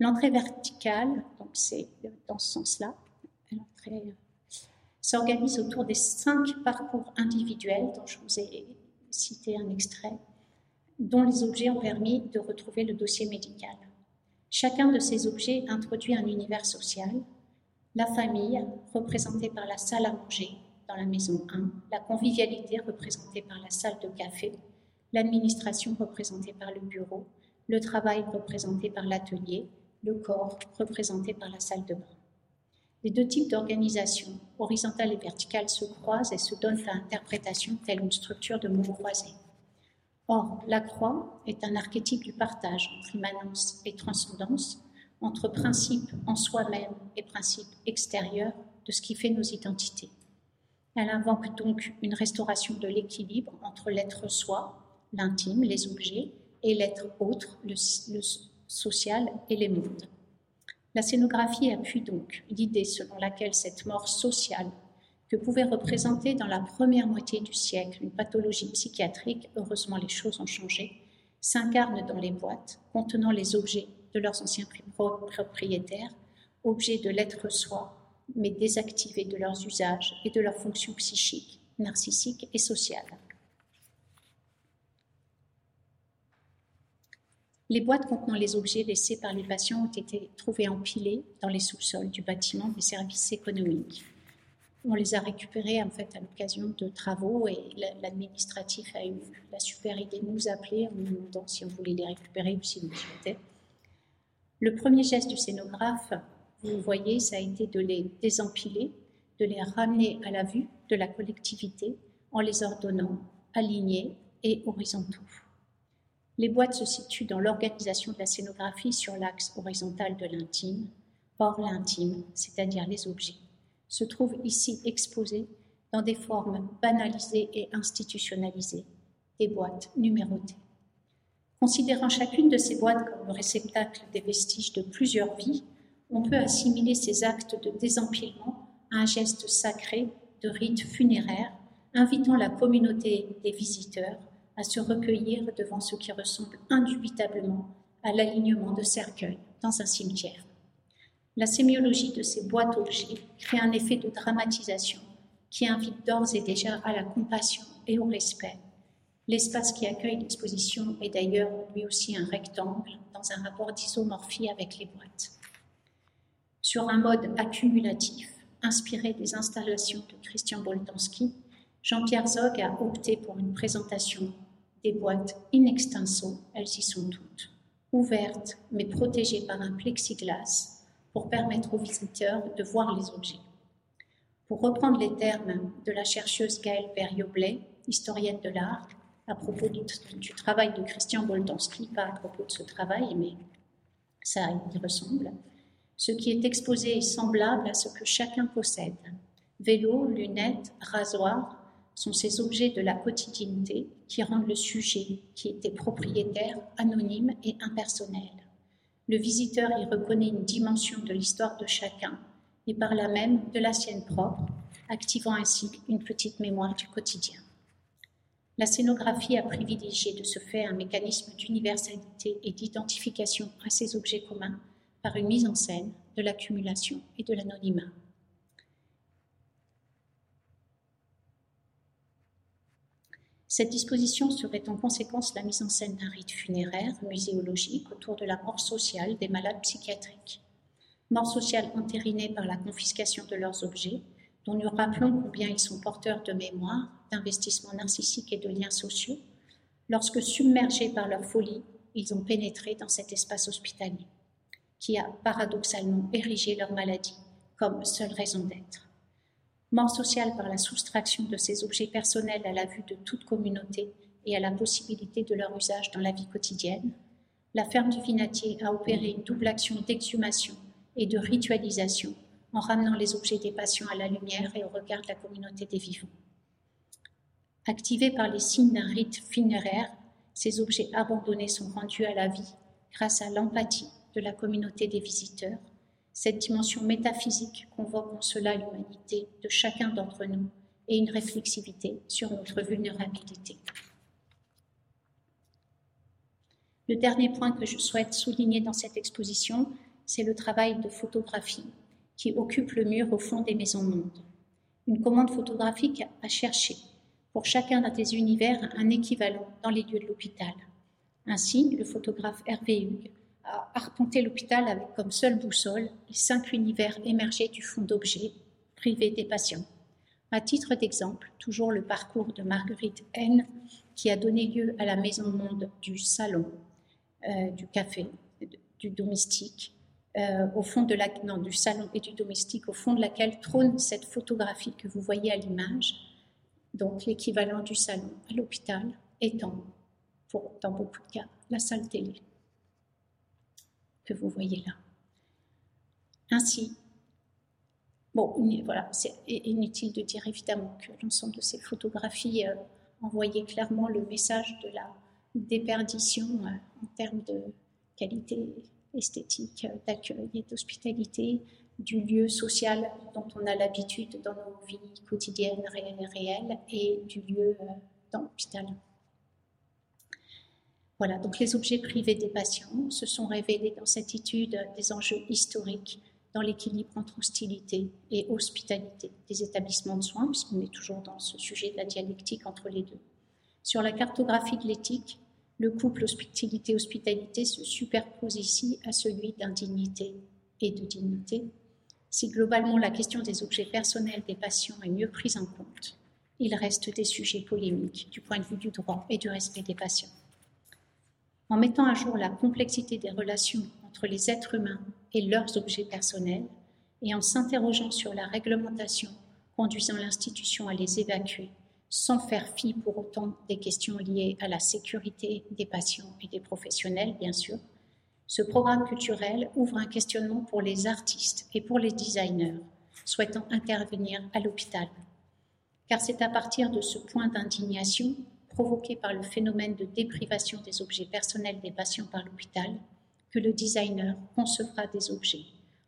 L'entrée verticale, donc c'est dans ce sens-là, s'organise autour des cinq parcours individuels dont je vous ai cité un extrait dont les objets ont permis de retrouver le dossier médical. Chacun de ces objets introduit un univers social, la famille, représentée par la salle à manger dans la maison 1, la convivialité représentée par la salle de café, l'administration représentée par le bureau, le travail représenté par l'atelier, le corps représenté par la salle de bain. Les deux types d'organisation, horizontale et verticale, se croisent et se donnent à interprétation telle une structure de mots croisés. Or, la croix est un archétype du partage entre immanence et transcendance, entre principe en soi-même et principe extérieur de ce qui fait nos identités. Elle invoque donc une restauration de l'équilibre entre l'être soi, l'intime, les objets, et l'être autre, le, le, social et les mondes. La scénographie appuie donc l'idée selon laquelle cette mort sociale que pouvait représenter dans la première moitié du siècle une pathologie psychiatrique, heureusement les choses ont changé, s'incarne dans les boîtes contenant les objets de leurs anciens propriétaires, objets de l'être soi, mais désactivés de leurs usages et de leurs fonctions psychiques, narcissiques et sociales. Les boîtes contenant les objets laissés par les patients ont été trouvées empilées dans les sous-sols du bâtiment des services économiques on les a récupérés en fait à l'occasion de travaux et l'administratif a eu la super idée de nous appeler en nous demandant si on voulait les récupérer ou si on le souhaitait. Le premier geste du scénographe, vous voyez, ça a été de les désempiler, de les ramener à la vue de la collectivité en les ordonnant alignés et horizontaux. Les boîtes se situent dans l'organisation de la scénographie sur l'axe horizontal de l'intime. Or, l'intime, c'est-à-dire les objets, se trouve ici exposé dans des formes banalisées et institutionnalisées, des boîtes numérotées. Considérant chacune de ces boîtes comme le réceptacle des vestiges de plusieurs vies, on peut assimiler ces actes de désempilement à un geste sacré de rite funéraire, invitant la communauté des visiteurs à se recueillir devant ce qui ressemble indubitablement à l'alignement de cercueils dans un cimetière. La sémiologie de ces boîtes objets crée un effet de dramatisation qui invite d'ores et déjà à la compassion et au respect. L'espace qui accueille l'exposition est d'ailleurs lui aussi un rectangle dans un rapport d'isomorphie avec les boîtes. Sur un mode accumulatif, inspiré des installations de Christian Boltanski, Jean-Pierre Zog a opté pour une présentation des boîtes in extenso, elles y sont toutes, ouvertes mais protégées par un plexiglas pour permettre aux visiteurs de voir les objets. Pour reprendre les termes de la chercheuse Gaëlle Perrioblet, historienne de l'art, à propos du, travail de Christian Boltanski, pas à propos de ce travail, mais ça y ressemble, ce qui est exposé est semblable à ce que chacun possède. Vélo, lunettes, rasoir sont ces objets de la quotidienneté qui rendent le sujet, qui était propriétaire, anonyme et impersonnel. Le visiteur y reconnaît une dimension de l'histoire de chacun et par là même de la sienne propre, activant ainsi une petite mémoire du quotidien. La scénographie a privilégié de ce fait un mécanisme d'universalité et d'identification à ces objets communs par une mise en scène de l'accumulation et de l'anonymat. Cette disposition serait en conséquence la mise en scène d'un rite funéraire muséologique autour de la mort sociale des malades psychiatriques. Mort sociale entérinée par la confiscation de leurs objets, dont nous rappelons combien ils sont porteurs de mémoire, d'investissements narcissiques et de liens sociaux, lorsque submergés par leur folie, ils ont pénétré dans cet espace hospitalier qui a paradoxalement érigé leur maladie comme seule raison d'être. Mort sociale par la soustraction de ces objets personnels à la vue de toute communauté et à la possibilité de leur usage dans la vie quotidienne, la ferme du Vinatier a opéré une double action d'exhumation et de ritualisation en ramenant les objets des patients à la lumière et au regard de la communauté des vivants. Activés par les signes d'un rite funéraire, ces objets abandonnés sont rendus à la vie grâce à l'empathie de la communauté des visiteurs. Cette dimension métaphysique convoque en cela l'humanité de chacun d'entre nous et une réflexivité sur notre vulnérabilité. Le dernier point que je souhaite souligner dans cette exposition, c'est le travail de photographie qui occupe le mur au fond des maisons mondes. Une commande photographique a cherché pour chacun des univers un équivalent dans les lieux de l'hôpital. Ainsi, le photographe Hervé Hugues a arpenté l'hôpital avec comme seule boussole les cinq univers émergés du fond d'objets privés des patients. À titre d'exemple, toujours le parcours de Marguerite N, qui a donné lieu à la maison monde du salon, euh, du café, du domestique, euh, au fond de la, non, du salon et du domestique, au fond de laquelle trône cette photographie que vous voyez à l'image, donc l'équivalent du salon à l'hôpital, étant, dans beaucoup de cas, la salle télé que vous voyez là. Ainsi, bon, voilà, c'est inutile de dire évidemment que l'ensemble de ces photographies euh, envoyaient clairement le message de la déperdition euh, en termes de qualité esthétique, euh, d'accueil et d'hospitalité, du lieu social dont on a l'habitude dans nos vies quotidiennes réelles et du lieu dans l'hôpital. Voilà, donc les objets privés des patients se sont révélés dans cette étude des enjeux historiques dans l'équilibre entre hostilité et hospitalité des établissements de soins, puisqu'on est toujours dans ce sujet de la dialectique entre les deux. Sur la cartographie de l'éthique, le couple hospitalité-hospitalité se superpose ici à celui d'indignité et de dignité. Si globalement la question des objets personnels des patients est mieux prise en compte, il reste des sujets polémiques du point de vue du droit et du respect des patients en mettant à jour la complexité des relations entre les êtres humains et leurs objets personnels, et en s'interrogeant sur la réglementation conduisant l'institution à les évacuer, sans faire fi pour autant des questions liées à la sécurité des patients et des professionnels, bien sûr, ce programme culturel ouvre un questionnement pour les artistes et pour les designers souhaitant intervenir à l'hôpital. Car c'est à partir de ce point d'indignation provoqué par le phénomène de déprivation des objets personnels des patients par l'hôpital que le designer concevra des objets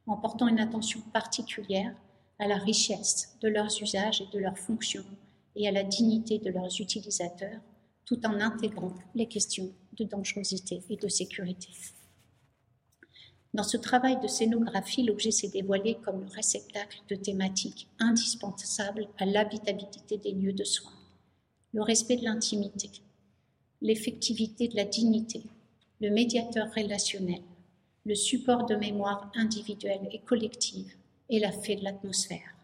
en portant une attention particulière à la richesse de leurs usages et de leurs fonctions et à la dignité de leurs utilisateurs, tout en intégrant les questions de dangerosité et de sécurité. Dans ce travail de scénographie, l'objet s'est dévoilé comme le réceptacle de thématiques indispensables à l'habitabilité des lieux de soins. Le respect de l'intimité, l'effectivité de la dignité, le médiateur relationnel, le support de mémoire individuelle et collective et la fée de l'atmosphère.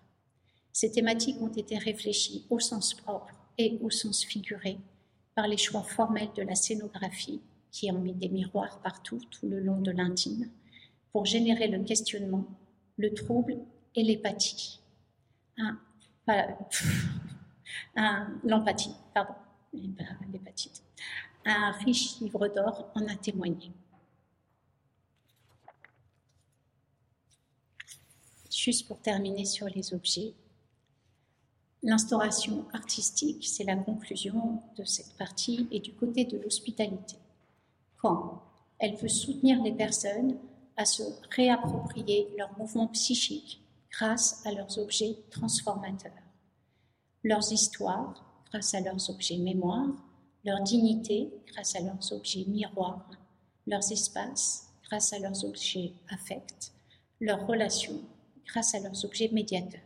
Ces thématiques ont été réfléchies au sens propre et au sens figuré par les choix formels de la scénographie qui ont mis des miroirs partout tout le long de l'intime pour générer le questionnement, le trouble et l'épathie. L'empathie, pardon, l'hépatite. Un riche livre d'or en a témoigné. Juste pour terminer sur les objets, l'instauration artistique, c'est la conclusion de cette partie, et du côté de l'hospitalité. Quand elle veut soutenir les personnes à se réapproprier leur mouvement psychique grâce à leurs objets transformateurs, leurs histoires grâce à leurs objets mémoire, leur dignité grâce à leurs objets miroirs, leurs espaces grâce à leurs objets affects, leurs relations grâce à leurs objets médiateurs.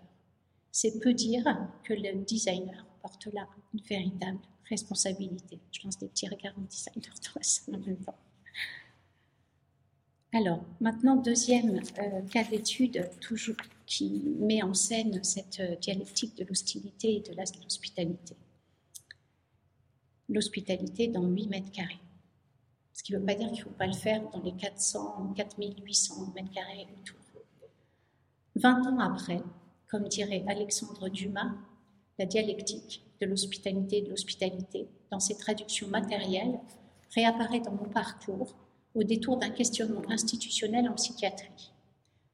C'est peu dire que le designer porte là une véritable responsabilité. Je lance des petits regards en designer en même temps. Alors, maintenant, deuxième euh, cas d'étude, toujours qui met en scène cette euh, dialectique de l'hostilité et de l'hospitalité. L'hospitalité dans 8 mètres carrés. Ce qui ne veut pas dire qu'il ne faut pas le faire dans les 400, 4800 mètres carrés autour. 20 ans après, comme dirait Alexandre Dumas, la dialectique de l'hospitalité et de l'hospitalité, dans ses traductions matérielles, réapparaît dans mon parcours au détour d'un questionnement institutionnel en psychiatrie.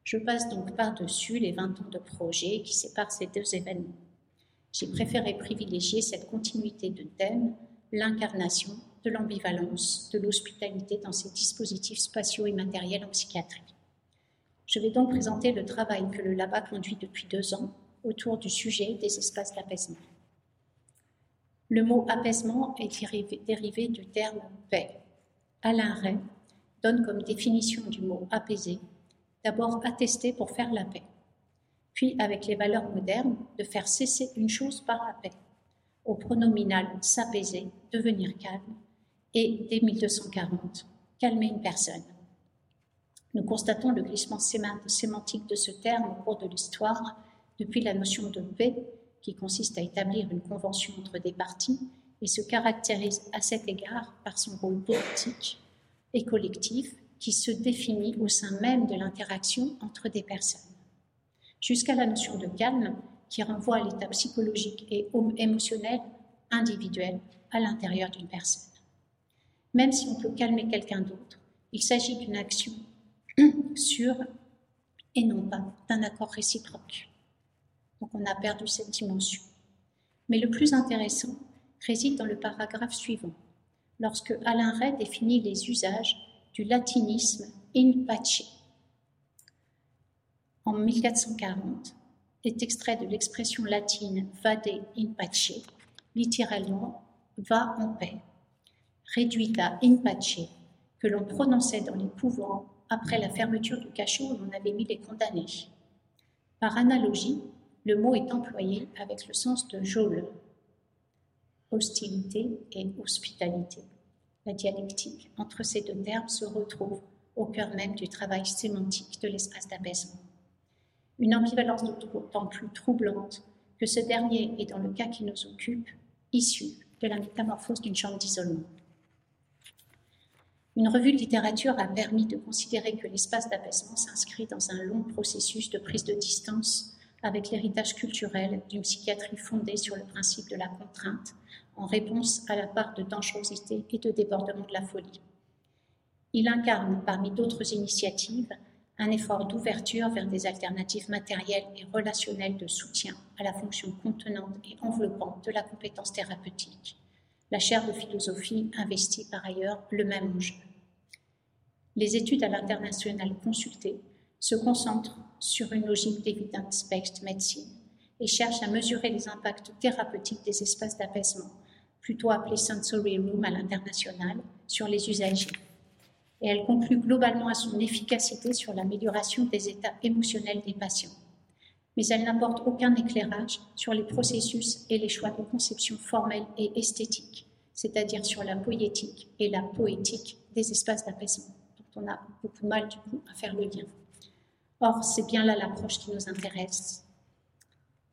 Je passe donc par-dessus les 20 ans de projet qui séparent ces deux événements. J'ai préféré privilégier cette continuité de thème, l'incarnation de l'ambivalence, de l'hospitalité dans ces dispositifs spatiaux et matériels en psychiatrie. Je vais donc présenter le travail que le LABA conduit depuis deux ans autour du sujet des espaces d'apaisement. Le mot apaisement est dérivé, du terme paix. Alain Ray donne comme définition du mot apaiser d'abord attester pour faire la paix, puis avec les valeurs modernes de faire cesser une chose par la paix, au pronominal s'apaiser, devenir calme, et dès 1240, calmer une personne. Nous constatons le glissement sémantique de ce terme au cours de l'histoire, depuis la notion de paix, qui consiste à établir une convention entre des parties, et se caractérise à cet égard par son rôle politique et collectif qui se définit au sein même de l'interaction entre des personnes, jusqu'à la notion de calme qui renvoie à l'état psychologique et émotionnel individuel à l'intérieur d'une personne. Même si on peut calmer quelqu'un d'autre, il s'agit d'une action sur et non pas d'un accord réciproque. Donc on a perdu cette dimension. Mais le plus intéressant réside dans le paragraphe suivant, lorsque Alain Ray définit les usages du latinisme in pace. En 1440, est extrait de l'expression latine vade in pace, littéralement va en paix, réduita in pace, que l'on prononçait dans les couvents après la fermeture du cachot où l'on avait mis les condamnés. Par analogie, le mot est employé avec le sens de geôle, hostilité et hospitalité. La dialectique entre ces deux termes se retrouve au cœur même du travail sémantique de l'espace d'apaisement. Une ambivalence d'autant plus troublante que ce dernier est, dans le cas qui nous occupe, issu de la métamorphose d'une chambre d'isolement. Une revue de littérature a permis de considérer que l'espace d'apaisement s'inscrit dans un long processus de prise de distance avec l'héritage culturel d'une psychiatrie fondée sur le principe de la contrainte, en réponse à la part de dangerosité et de débordement de la folie. Il incarne, parmi d'autres initiatives, un effort d'ouverture vers des alternatives matérielles et relationnelles de soutien à la fonction contenante et enveloppante de la compétence thérapeutique. La chaire de philosophie investit par ailleurs le même enjeu. Les études à l'international consultées se concentrent sur une logique d'evidence-based medicine et cherchent à mesurer les impacts thérapeutiques des espaces d'apaisement, plutôt appelés sensory room à l'international, sur les usagers et elle conclut globalement à son efficacité sur l'amélioration des états émotionnels des patients. Mais elle n'apporte aucun éclairage sur les processus et les choix de conception formelle et esthétique, c'est-à-dire sur la poétique et la poétique des espaces d'apaisement, dont on a beaucoup de mal du coup à faire le lien. Or, c'est bien là l'approche qui nous intéresse.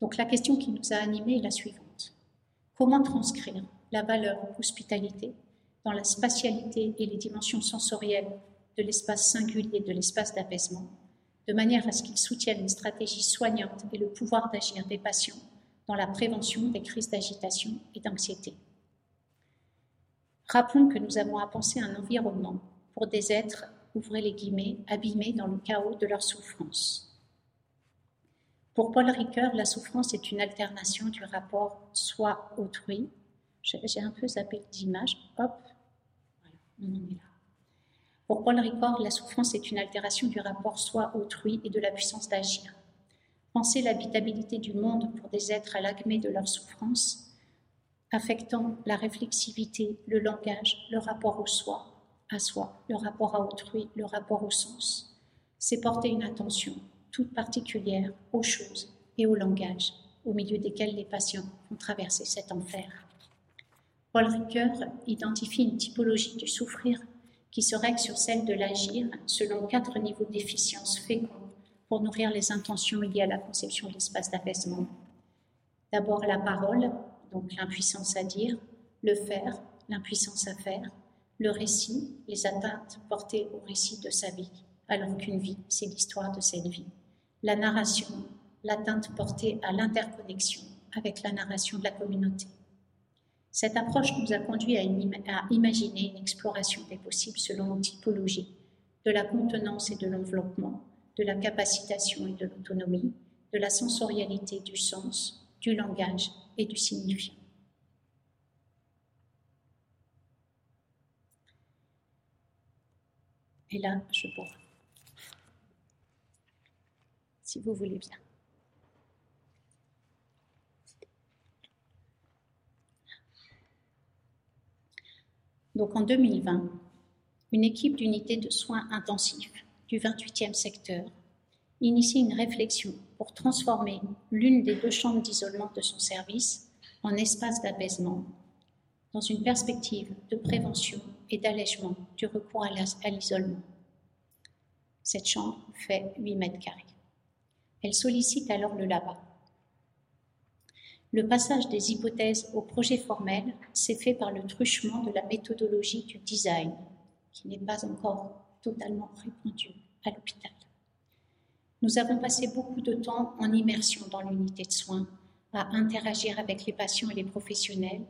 Donc la question qui nous a animés est la suivante. Comment transcrire la valeur hospitalité dans la spatialité et les dimensions sensorielles de l'espace singulier de l'espace d'apaisement, de manière à ce qu'ils soutiennent une stratégie soignante et le pouvoir d'agir des patients dans la prévention des crises d'agitation et d'anxiété. Rappelons que nous avons à penser un environnement pour des êtres, ouvrez les guillemets, abîmés dans le chaos de leur souffrance. Pour Paul Ricoeur, la souffrance est une alternation du rapport soi-autrui j'ai un peu zappé d'image. Hop, voilà, on en est là. Pour Paul Ricord, la souffrance est une altération du rapport soi-autrui et de la puissance d'agir. Penser l'habitabilité du monde pour des êtres à l'acmé de leur souffrance, affectant la réflexivité, le langage, le rapport au soi, à soi, le rapport à autrui, le rapport au sens, c'est porter une attention toute particulière aux choses et au langage, au milieu desquels les patients ont traversé cet enfer. Paul Ricoeur identifie une typologie du souffrir qui se règle sur celle de l'agir selon quatre niveaux d'efficience féconds pour nourrir les intentions liées à la conception de l'espace d'apaisement. D'abord la parole, donc l'impuissance à dire, le faire, l'impuissance à faire, le récit, les atteintes portées au récit de sa vie, alors qu'une vie, c'est l'histoire de cette vie. La narration, l'atteinte portée à l'interconnexion avec la narration de la communauté. Cette approche nous a conduit à, imaginer une exploration des possibles selon une typologie de la contenance et de l'enveloppement, de la capacitation et de l'autonomie, de la sensorialité du sens, du langage et du signifiant. Et là, je bois. Si vous voulez bien. Donc en 2020, une équipe d'unités de soins intensifs du 28e secteur initie une réflexion pour transformer l'une des deux chambres d'isolement de son service en espace d'apaisement dans une perspective de prévention et d'allègement du recours à l'isolement. Cette chambre fait 8 mètres carrés. Elle sollicite alors le LABA, le passage des hypothèses au projet formel s'est fait par le truchement de la méthodologie du design, qui n'est pas encore totalement répandue à l'hôpital. Nous avons passé beaucoup de temps en immersion dans l'unité de soins, à interagir avec les patients et les professionnels,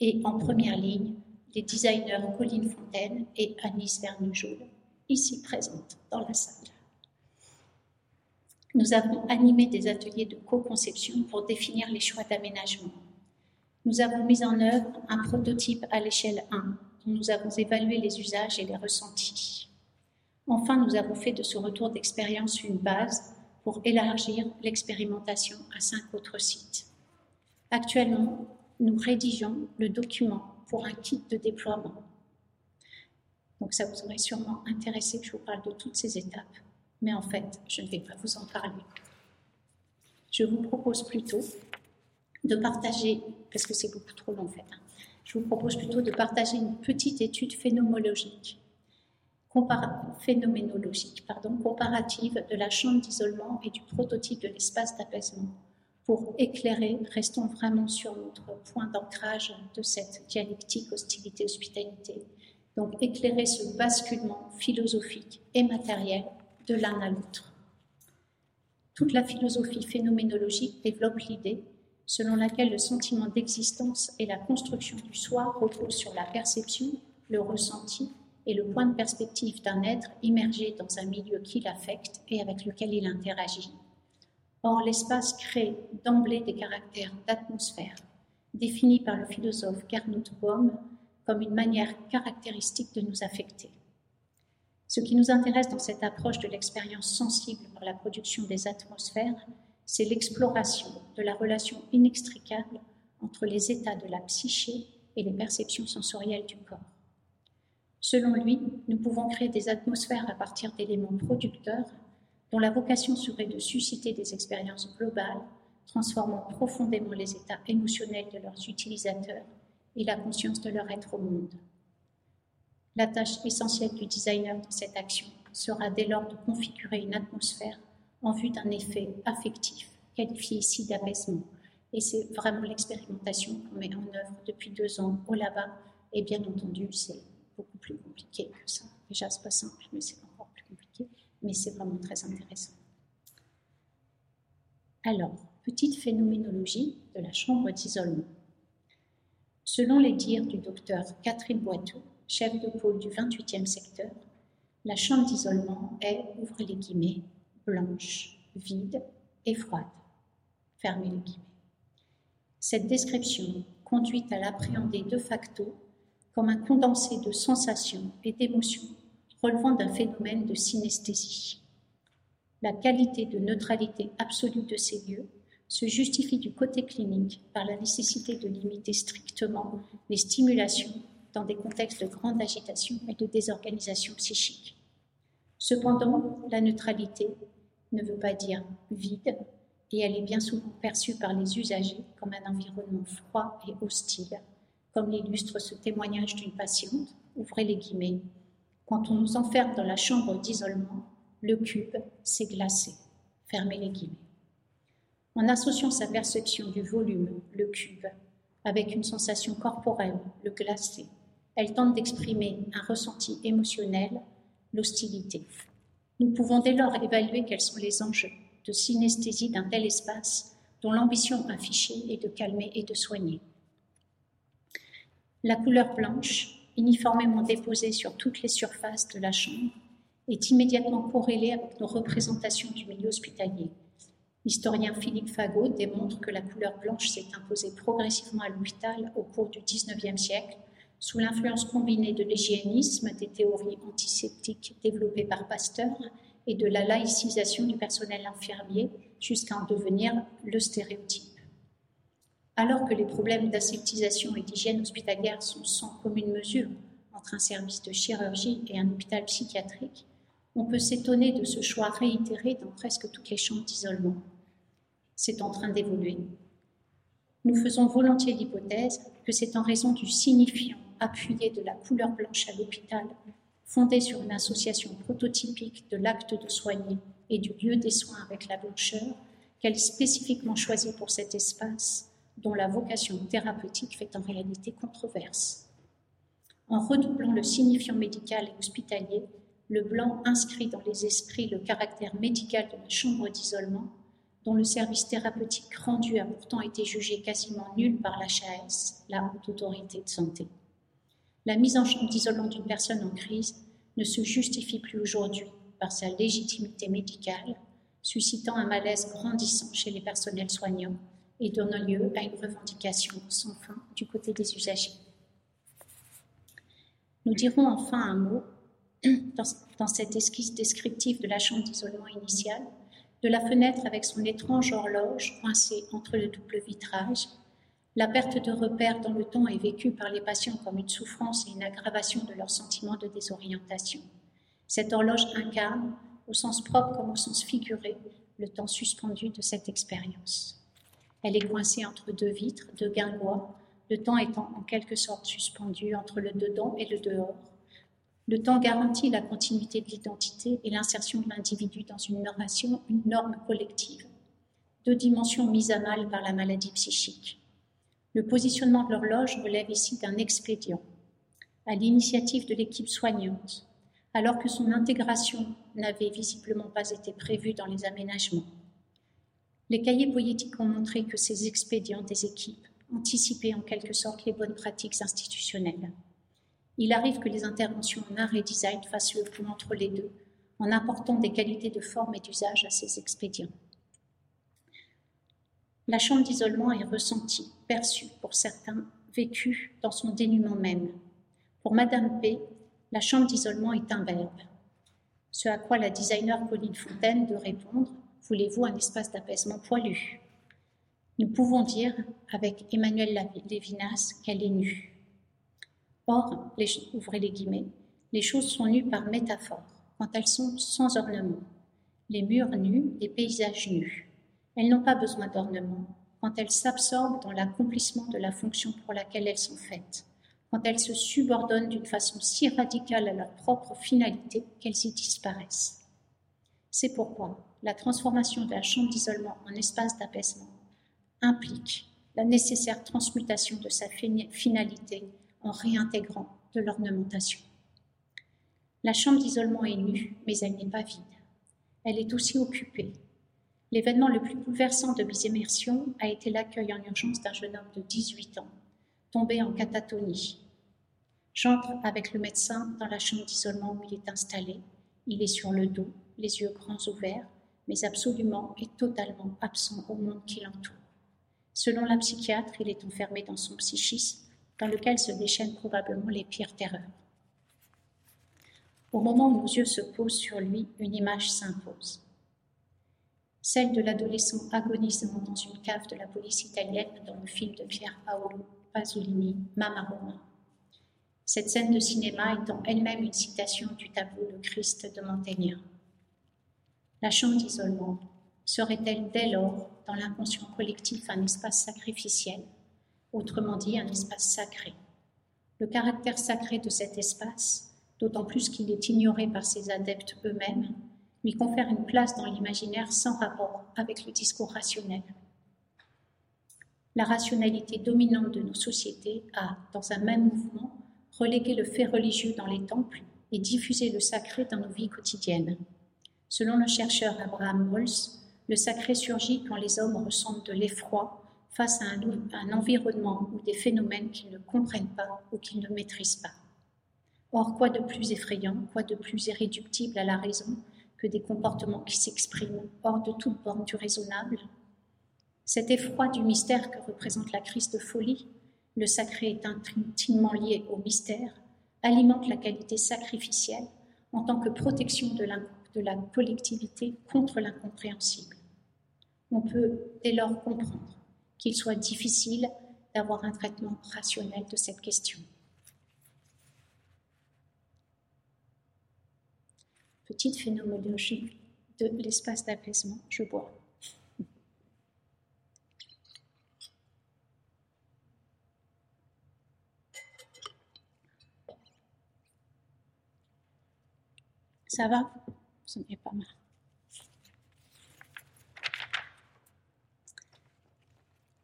et en première ligne, les designers Colline Fontaine et Anis Vernejoul, ici présentes dans la salle nous avons animé des ateliers de co-conception pour définir les choix d'aménagement. Nous avons mis en œuvre un prototype à l'échelle 1, dont nous avons évalué les usages et les ressentis. Enfin, nous avons fait de ce retour d'expérience une base pour élargir l'expérimentation à cinq autres sites. Actuellement, nous rédigeons le document pour un kit de déploiement. Donc ça vous aurait sûrement intéressé que je vous parle de toutes ces étapes mais en fait, je ne vais pas vous en parler. Je vous propose plutôt de partager, parce que c'est beaucoup trop long en fait, hein, je vous propose plutôt de partager une petite étude phénoménologique, phénoménologique pardon, comparative de la chambre d'isolement et du prototype de l'espace d'apaisement. Pour éclairer, restons vraiment sur notre point d'ancrage de cette dialectique hostilité-hospitalité, donc éclairer ce basculement philosophique et matériel de l'un à l'autre. Toute la philosophie phénoménologique développe l'idée selon laquelle le sentiment d'existence et la construction du soi reposent sur la perception, le ressenti et le point de perspective d'un être immergé dans un milieu qui l'affecte et avec lequel il interagit. Or, l'espace crée d'emblée des caractères d'atmosphère, définis par le philosophe Gernot Bohm comme une manière caractéristique de nous affecter. Ce qui nous intéresse dans cette approche de l'expérience sensible par la production des atmosphères, c'est l'exploration de la relation inextricable entre les états de la psyché et les perceptions sensorielles du corps. Selon lui, nous pouvons créer des atmosphères à partir d'éléments producteurs dont la vocation serait de susciter des expériences globales, transformant profondément les états émotionnels de leurs utilisateurs et la conscience de leur être au monde. La tâche essentielle du designer dans cette action sera dès lors de configurer une atmosphère en vue d'un effet affectif, qualifié ici d'apaisement. Et c'est vraiment l'expérimentation qu'on met en œuvre depuis deux ans au là-bas. Et bien entendu, c'est beaucoup plus compliqué que ça. Déjà, c'est pas simple, mais c'est encore plus compliqué. Mais c'est vraiment très intéressant. Alors, petite phénoménologie de la chambre d'isolement. Selon les dires du docteur Catherine Boiteau, chef de pôle du 28e secteur, la chambre d'isolement est, ouvre les guillemets, blanche, vide et froide. Fermez les guillemets. Cette description conduit à l'appréhender de facto comme un condensé de sensations et d'émotions relevant d'un phénomène de synesthésie. La qualité de neutralité absolue de ces lieux se justifie du côté clinique par la nécessité de limiter strictement les stimulations dans des contextes de grande agitation et de désorganisation psychique. Cependant, la neutralité ne veut pas dire vide et elle est bien souvent perçue par les usagers comme un environnement froid et hostile, comme l'illustre ce témoignage d'une patiente, ouvrez les guillemets. Quand on nous enferme dans la chambre d'isolement, le cube s'est glacé, fermez les guillemets. En associant sa perception du volume, le cube, avec une sensation corporelle, le glacé, elle tente d'exprimer un ressenti émotionnel, l'hostilité. Nous pouvons dès lors évaluer quels sont les enjeux de synesthésie d'un tel espace dont l'ambition affichée est de calmer et de soigner. La couleur blanche, uniformément déposée sur toutes les surfaces de la chambre, est immédiatement corrélée avec nos représentations du milieu hospitalier. L'historien Philippe Fagot démontre que la couleur blanche s'est imposée progressivement à l'hôpital au cours du XIXe siècle sous l'influence combinée de l'hygiénisme, des théories antiseptiques développées par Pasteur et de la laïcisation du personnel infirmier jusqu'à en devenir le stéréotype. Alors que les problèmes d'aseptisation et d'hygiène hospitalière sont sans commune mesure entre un service de chirurgie et un hôpital psychiatrique, on peut s'étonner de ce choix réitéré dans presque toutes les chambres d'isolement. C'est en train d'évoluer. Nous faisons volontiers l'hypothèse que c'est en raison du signifiant appuyée de la couleur blanche à l'hôpital, fondée sur une association prototypique de l'acte de soigner et du lieu des soins avec la blancheur, qu'elle spécifiquement choisie pour cet espace, dont la vocation thérapeutique fait en réalité controverse. En redoublant le signifiant médical et hospitalier, le blanc inscrit dans les esprits le caractère médical de la chambre d'isolement, dont le service thérapeutique rendu a pourtant été jugé quasiment nul par l'HAS, la Haute Autorité de Santé la mise en chambre d'isolement d'une personne en crise ne se justifie plus aujourd'hui par sa légitimité médicale, suscitant un malaise grandissant chez les personnels soignants et donnant lieu à une revendication sans fin du côté des usagers. Nous dirons enfin un mot dans, cette esquisse descriptive de la chambre d'isolement initiale, de la fenêtre avec son étrange horloge coincée entre le double vitrage la perte de repères dans le temps est vécue par les patients comme une souffrance et une aggravation de leur sentiment de désorientation. Cette horloge incarne, au sens propre comme au sens figuré, le temps suspendu de cette expérience. Elle est coincée entre deux vitres, deux guingois, le temps étant en quelque sorte suspendu entre le dedans et le dehors. Le temps garantit la continuité de l'identité et l'insertion de l'individu dans une une norme collective. Deux dimensions mises à mal par la maladie psychique. Le positionnement de l'horloge relève ici d'un expédient, à l'initiative de l'équipe soignante, alors que son intégration n'avait visiblement pas été prévue dans les aménagements. Les cahiers poétiques ont montré que ces expédients des équipes anticipaient en quelque sorte les bonnes pratiques institutionnelles. Il arrive que les interventions en art et design fassent le pont entre les deux, en apportant des qualités de forme et d'usage à ces expédients. La chambre d'isolement est ressentie, perçue pour certains, vécue dans son dénuement même. Pour Madame P, la chambre d'isolement est un verbe. Ce à quoi la designer Pauline Fontaine de répondre Voulez-vous un espace d'apaisement poilu? Nous pouvons dire, avec Emmanuel Lévinas, qu'elle est nue. Or, ouvrez les guillemets, les choses sont nues par métaphore, quand elles sont sans ornement. Les murs nus, les paysages nus. Elles n'ont pas besoin d'ornement quand elles s'absorbent dans l'accomplissement de la fonction pour laquelle elles sont faites, quand elles se subordonnent d'une façon si radicale à leur propre finalité qu'elles y disparaissent. C'est pourquoi la transformation de la chambre d'isolement en espace d'apaisement implique la nécessaire transmutation de sa finalité en réintégrant de l'ornementation. La chambre d'isolement est nue, mais elle n'est pas vide. Elle est aussi occupée. L'événement le plus bouleversant de mes immersions a été l'accueil en urgence d'un jeune homme de 18 ans, tombé en catatonie. J'entre avec le médecin dans la chambre d'isolement où il est installé. Il est sur le dos, les yeux grands ouverts, mais absolument et totalement absent au monde qui l'entoure. Selon la psychiatre, il est enfermé dans son psychisme dans lequel se déchaînent probablement les pires terreurs. Au moment où nos yeux se posent sur lui, une image s'impose. Celle de l'adolescent agonisant dans une cave de la police italienne dans le film de Pier Paolo Pasolini, Mamma Roma. Cette scène de cinéma étant elle-même une citation du tableau Le Christ de Mantegna. La chambre d'isolement serait-elle dès lors, dans l'inconscient collectif, un espace sacrificiel? Autrement dit un espace sacré. Le caractère sacré de cet espace, d'autant plus qu'il est ignoré par ses adeptes eux-mêmes, lui confère une place dans l'imaginaire sans rapport avec le discours rationnel. La rationalité dominante de nos sociétés a, dans un même mouvement, relégué le fait religieux dans les temples et diffusé le sacré dans nos vies quotidiennes. Selon le chercheur Abraham Molls, le sacré surgit quand les hommes ressentent de l'effroi face à un, environnement ou des phénomènes qu'ils ne comprennent pas ou qu'ils ne maîtrisent pas. Or, quoi de plus effrayant, quoi de plus irréductible à la raison que des comportements qui s'expriment hors de toute borne du raisonnable Cet effroi du mystère que représente la crise de folie, le sacré est intimement lié au mystère, alimente la qualité sacrificielle en tant que protection de la collectivité contre l'incompréhensible. On peut dès lors comprendre qu'il soit difficile d'avoir un traitement rationnel de cette question. Petite phénoménologie de l'espace d'apaisement, je bois. Ça va? Ça n'est pas mal.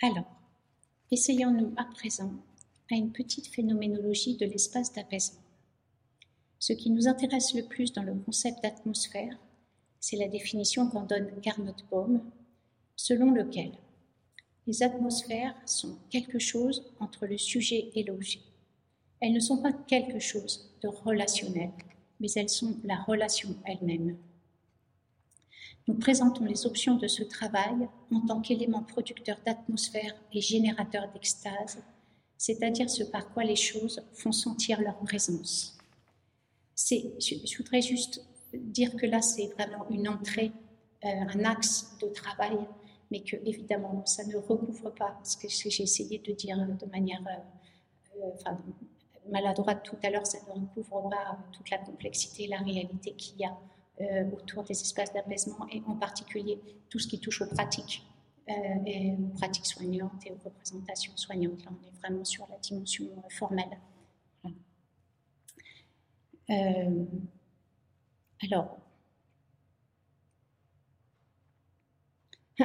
Alors, essayons-nous à présent à une petite phénoménologie de l'espace d'apaisement. Ce qui nous intéresse le plus dans le concept d'atmosphère, c'est la définition qu'en donne Carnot Baum, selon lequel les atmosphères sont quelque chose entre le sujet et l'objet. Elles ne sont pas quelque chose de relationnel, mais elles sont la relation elle-même. Nous présentons les options de ce travail en tant qu'élément producteur d'atmosphère et générateur d'extase, c'est-à-dire ce par quoi les choses font sentir leur présence. Je, voudrais juste dire que là, c'est vraiment une entrée, euh, un axe de travail, mais que évidemment, ça ne recouvre pas ce que j'ai essayé de dire de manière euh, euh, maladroite tout à l'heure, ça ne recouvre pas toute la complexité, la réalité qu'il y a euh, autour des espaces d'apaisement et en particulier tout ce qui touche aux pratiques, euh, et aux pratiques soignantes et aux représentations soignantes. Là, on est vraiment sur la dimension euh, alors,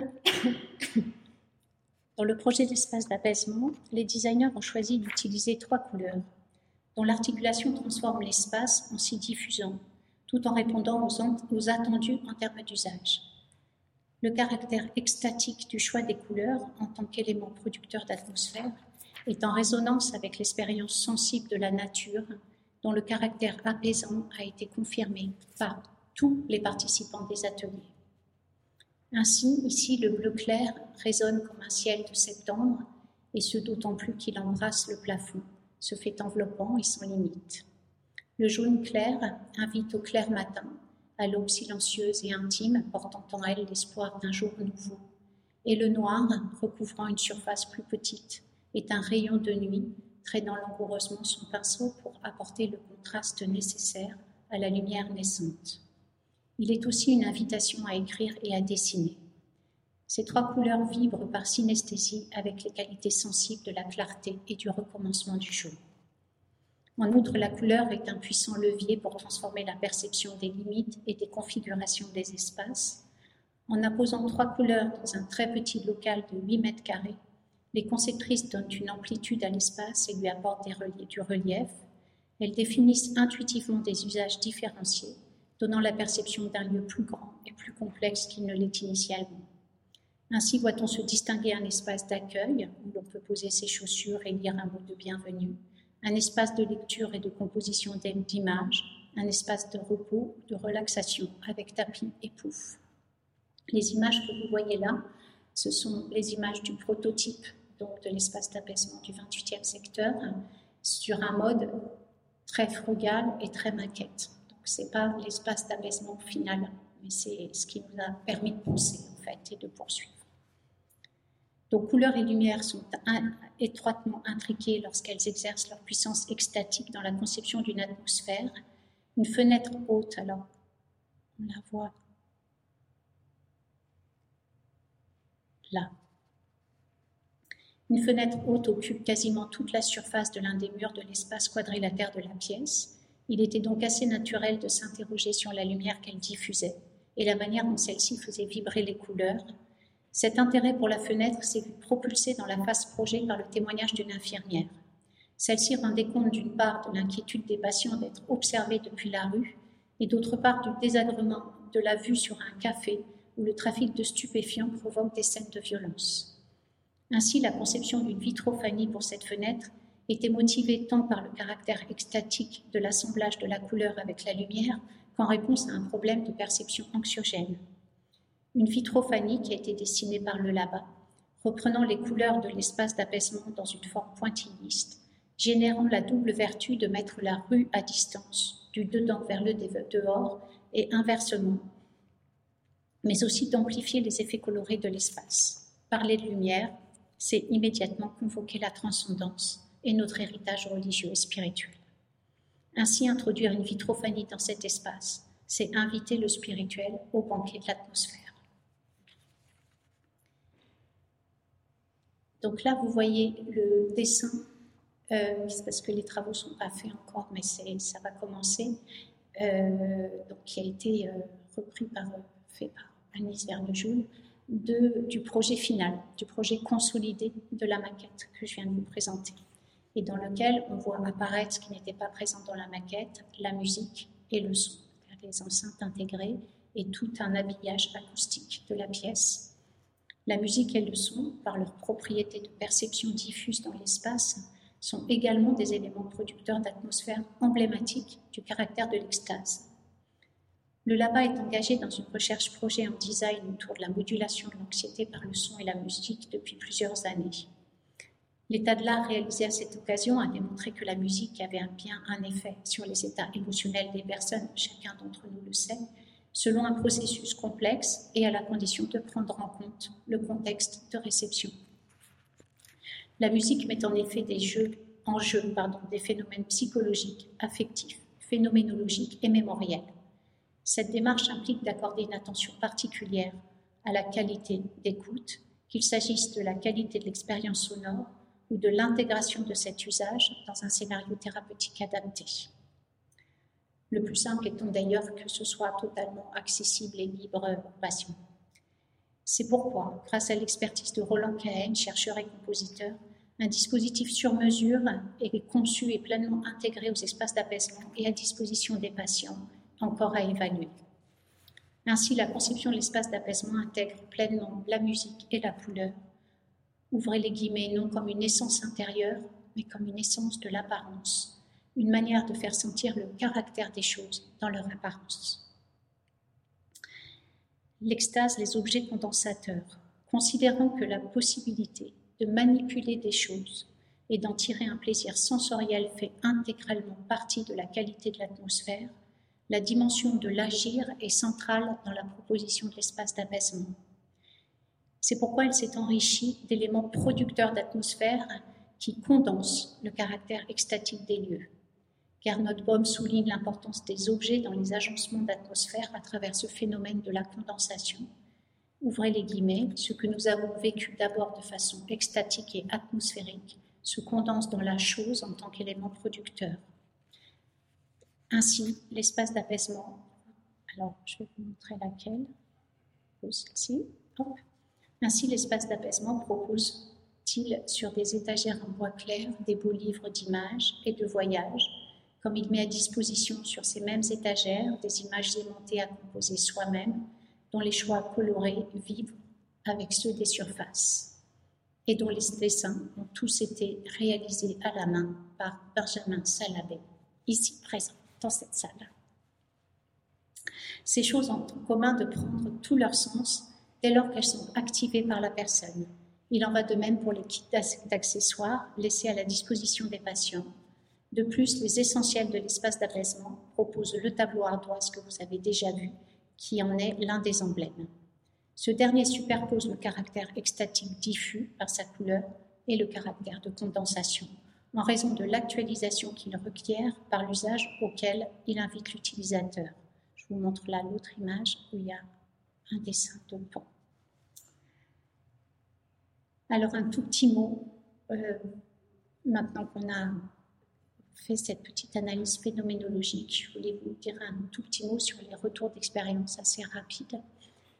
Dans le projet d'espace d'apaisement, les designers ont choisi d'utiliser trois couleurs, dont l'articulation transforme l'espace en s'y diffusant, tout en répondant aux, attendus en termes d'usage. Le caractère extatique du choix des couleurs en tant qu'élément producteur d'atmosphère est en résonance avec l'expérience sensible de la nature dont le caractère apaisant a été confirmé par tous les participants des ateliers. Ainsi, ici, le bleu clair résonne comme un ciel de septembre, et ce d'autant plus qu'il embrasse le plafond, se fait enveloppant et sans limite. Le jaune clair invite au clair matin, à l'aube silencieuse et intime, portant en elle l'espoir d'un jour nouveau. Et le noir, recouvrant une surface plus petite, est un rayon de nuit, traînant langoureusement son pinceau pour apporter le contraste nécessaire à la lumière naissante. Il est aussi une invitation à écrire et à dessiner. Ces trois couleurs vibrent par synesthésie avec les qualités sensibles de la clarté et du recommencement du jour. En outre, la couleur est un puissant levier pour transformer la perception des limites et des configurations des espaces. En apposant trois couleurs dans un très petit local de 8 mètres carrés, les conceptrices donnent une amplitude à l'espace et lui apportent du relief. Elles définissent intuitivement des usages différenciés donnant la perception d'un lieu plus grand et plus complexe qu'il ne l'est initialement. Ainsi voit-on se distinguer un espace d'accueil où l'on peut poser ses chaussures et lire un mot de bienvenue, un espace de lecture et de composition d'images, un espace de repos, de relaxation avec tapis et pouf. Les images que vous voyez là, ce sont les images du prototype donc de l'espace d'apaisement du 28e secteur sur un mode très frugal et très maquette ce n'est pas l'espace d'apaisement final, mais c'est ce qui nous a permis de penser en fait et de poursuivre. Donc couleur et lumière sont étroitement intriquées lorsqu'elles exercent leur puissance extatique dans la conception d'une atmosphère. Une fenêtre haute, alors on la voit là. Une fenêtre haute occupe quasiment toute la surface de l'un des murs de l'espace quadrilatère de la pièce. Il était donc assez naturel de s'interroger sur la lumière qu'elle diffusait et la manière dont celle-ci faisait vibrer les couleurs. Cet intérêt pour la fenêtre s'est vu propulsé dans la face projet par le témoignage d'une infirmière. Celle-ci rendait compte d'une part de l'inquiétude des patients d'être observés depuis la rue et d'autre part du désagrément de la vue sur un café où le trafic de stupéfiants provoque des scènes de violence. Ainsi, la conception d'une vitrophanie pour cette fenêtre était motivé tant par le caractère extatique de l'assemblage de la couleur avec la lumière qu'en réponse à un problème de perception anxiogène. Une vitrophanie qui a été dessinée par le Labat, reprenant les couleurs de l'espace d'apaisement dans une forme pointilliste, générant la double vertu de mettre la rue à distance, du dedans vers le dehors et inversement, mais aussi d'amplifier les effets colorés de l'espace. Parler de lumière, c'est immédiatement convoquer la transcendance, et notre héritage religieux et spirituel. Ainsi, introduire une vitrophanie dans cet espace, c'est inviter le spirituel au banquet de l'atmosphère. Donc là, vous voyez le dessin, euh, parce que les travaux ne sont pas faits encore, mais ça va commencer, euh, donc, qui a été euh, repris par, fait par Vernejoul, du projet final, du projet consolidé de la maquette que je viens de vous présenter et dans lequel on voit apparaître ce qui n'était pas présent dans la maquette, la musique et le son, les enceintes intégrées et tout un habillage acoustique de la pièce. La musique et le son, par leur propriété de perception diffuse dans l'espace, sont également des éléments producteurs d'atmosphère emblématiques du caractère de l'extase. Le LABA est engagé dans une recherche projet en design autour de la modulation de l'anxiété par le son et la musique depuis plusieurs années. L'état de l'art réalisé à cette occasion a démontré que la musique avait bien un effet sur les états émotionnels des personnes, chacun d'entre nous le sait, selon un processus complexe et à la condition de prendre en compte le contexte de réception. La musique met en effet en jeu des phénomènes psychologiques, affectifs, phénoménologiques et mémoriels. Cette démarche implique d'accorder une attention particulière à la qualité d'écoute, qu'il s'agisse de la qualité de l'expérience sonore, ou de l'intégration de cet usage dans un scénario thérapeutique adapté. Le plus simple étant d'ailleurs que ce soit totalement accessible et libre aux patients. C'est pourquoi, grâce à l'expertise de Roland Cahen, chercheur et compositeur, un dispositif sur mesure est conçu et pleinement intégré aux espaces d'apaisement et à disposition des patients, encore à évaluer. Ainsi, la conception de l'espace d'apaisement intègre pleinement la musique et la couleur. Ouvrez les guillemets non comme une essence intérieure, mais comme une essence de l'apparence, une manière de faire sentir le caractère des choses dans leur apparence. L'extase, les objets condensateurs, considérant que la possibilité de manipuler des choses et d'en tirer un plaisir sensoriel fait intégralement partie de la qualité de l'atmosphère, la dimension de l'agir est centrale dans la proposition de l'espace d'apaisement. C'est pourquoi elle s'est enrichie d'éléments producteurs d'atmosphère qui condensent le caractère extatique des lieux. Gernot Bohm souligne l'importance des objets dans les agencements d'atmosphère à travers ce phénomène de la condensation. Ouvrez les guillemets, ce que nous avons vécu d'abord de façon extatique et atmosphérique se condense dans la chose en tant qu'élément producteur. Ainsi, l'espace d'apaisement, alors je vais vous montrer laquelle, celle-ci, ainsi l'espace d'apaisement propose-t-il sur des étagères en bois clair des beaux livres d'images et de voyages, comme il met à disposition sur ces mêmes étagères des images aimantées à composer soi-même, dont les choix colorés vivent avec ceux des surfaces et dont les dessins ont tous été réalisés à la main par Benjamin Salabé, ici présent dans cette salle. Ces choses ont en commun de prendre tout leur sens dès lors qu'elles sont activées par la personne. Il en va de même pour les kits d'accessoires laissés à la disposition des patients. De plus, les essentiels de l'espace d'apaisement proposent le tableau ardoise que vous avez déjà vu, qui en est l'un des emblèmes. Ce dernier superpose le caractère extatique diffus par sa couleur et le caractère de condensation, en raison de l'actualisation qu'il requiert par l'usage auquel il invite l'utilisateur. Je vous montre là l'autre image où il y a un dessin de pont. Alors un tout petit mot, euh, maintenant qu'on a fait cette petite analyse phénoménologique, je voulais vous dire un tout petit mot sur les retours d'expérience assez rapides.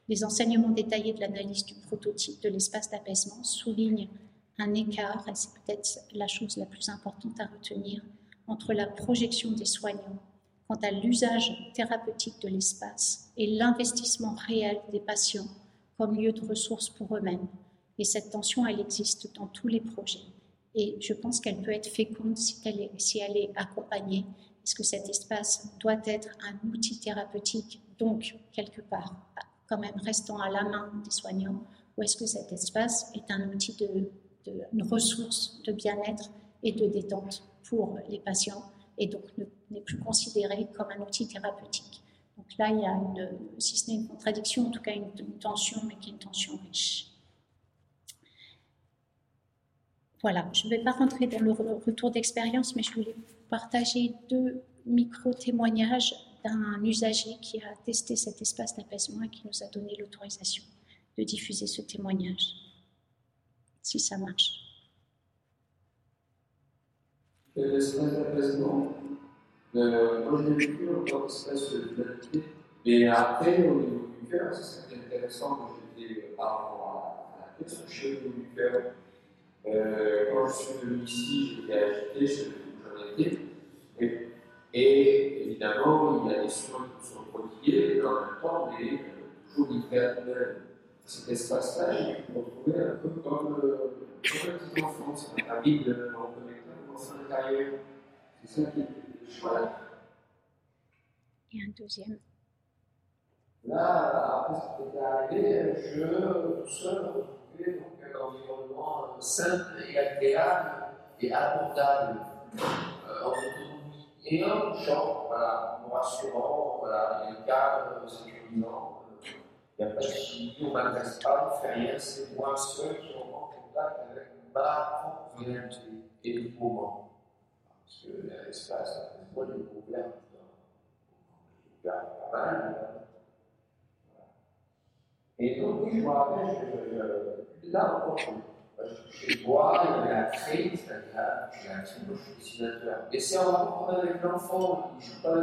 Les enseignements détaillés de l'analyse du prototype de l'espace d'apaisement soulignent un écart, et c'est peut-être la chose la plus importante à retenir, entre la projection des soignants quant à l'usage thérapeutique de l'espace et l'investissement réel des patients comme lieu de ressources pour eux-mêmes. Et cette tension, elle existe dans tous les projets. Et je pense qu'elle peut être féconde si elle est, si elle est accompagnée. Est-ce que cet espace doit être un outil thérapeutique, donc quelque part quand même restant à la main des soignants ou est-ce que cet espace est un outil de, une ressource de bien-être et de détente pour les patients et donc n'est plus considéré comme un outil thérapeutique. Donc là, il y a une, si ce n'est une contradiction, en tout cas une, tension, mais qui est une tension riche. Voilà, je ne vais pas rentrer dans le retour d'expérience, mais je voulais partager deux micro-témoignages d'un usager qui a testé cet espace d'apaisement et qui nous a donné l'autorisation de diffuser ce témoignage, si ça marche. Euh, de mais après au niveau du cœur, c'est intéressant quand j'étais euh, par rapport à la question chez du cœur. Euh, quand je suis venu ici, j'étais agité, j'en étais. Et évidemment, il y a des soins qui sont prodigués, mais en même temps, est toujours l'hiver cet espace-là, me retrouver un peu comme, euh, comme un petit enfant, c'est un vide en connectant l'enfant intérieur. C'est ça qui est chouette. Et un deuxième. Là, après ce qui est arrivé, je, tout seul, retrouvais dans un environnement simple et agréable et abordable. Euh, et un genre, voilà, rassurant, voilà, il y a un cadre sécurisant, il n'y a pas de ne m'adresse pas, on fait rien, c'est moi seul qui rentre en contact avec ma réalité et le moment. Parce que l'espace, moi, il est ouvert, il ouvert pas mal. Et donc, je me rappelle, là encore, chez moi, il y avait la crée, c'est-à-dire la crée, moi je suis dessinateur. Et c'est en rapport avec l'enfant, il ne joue pas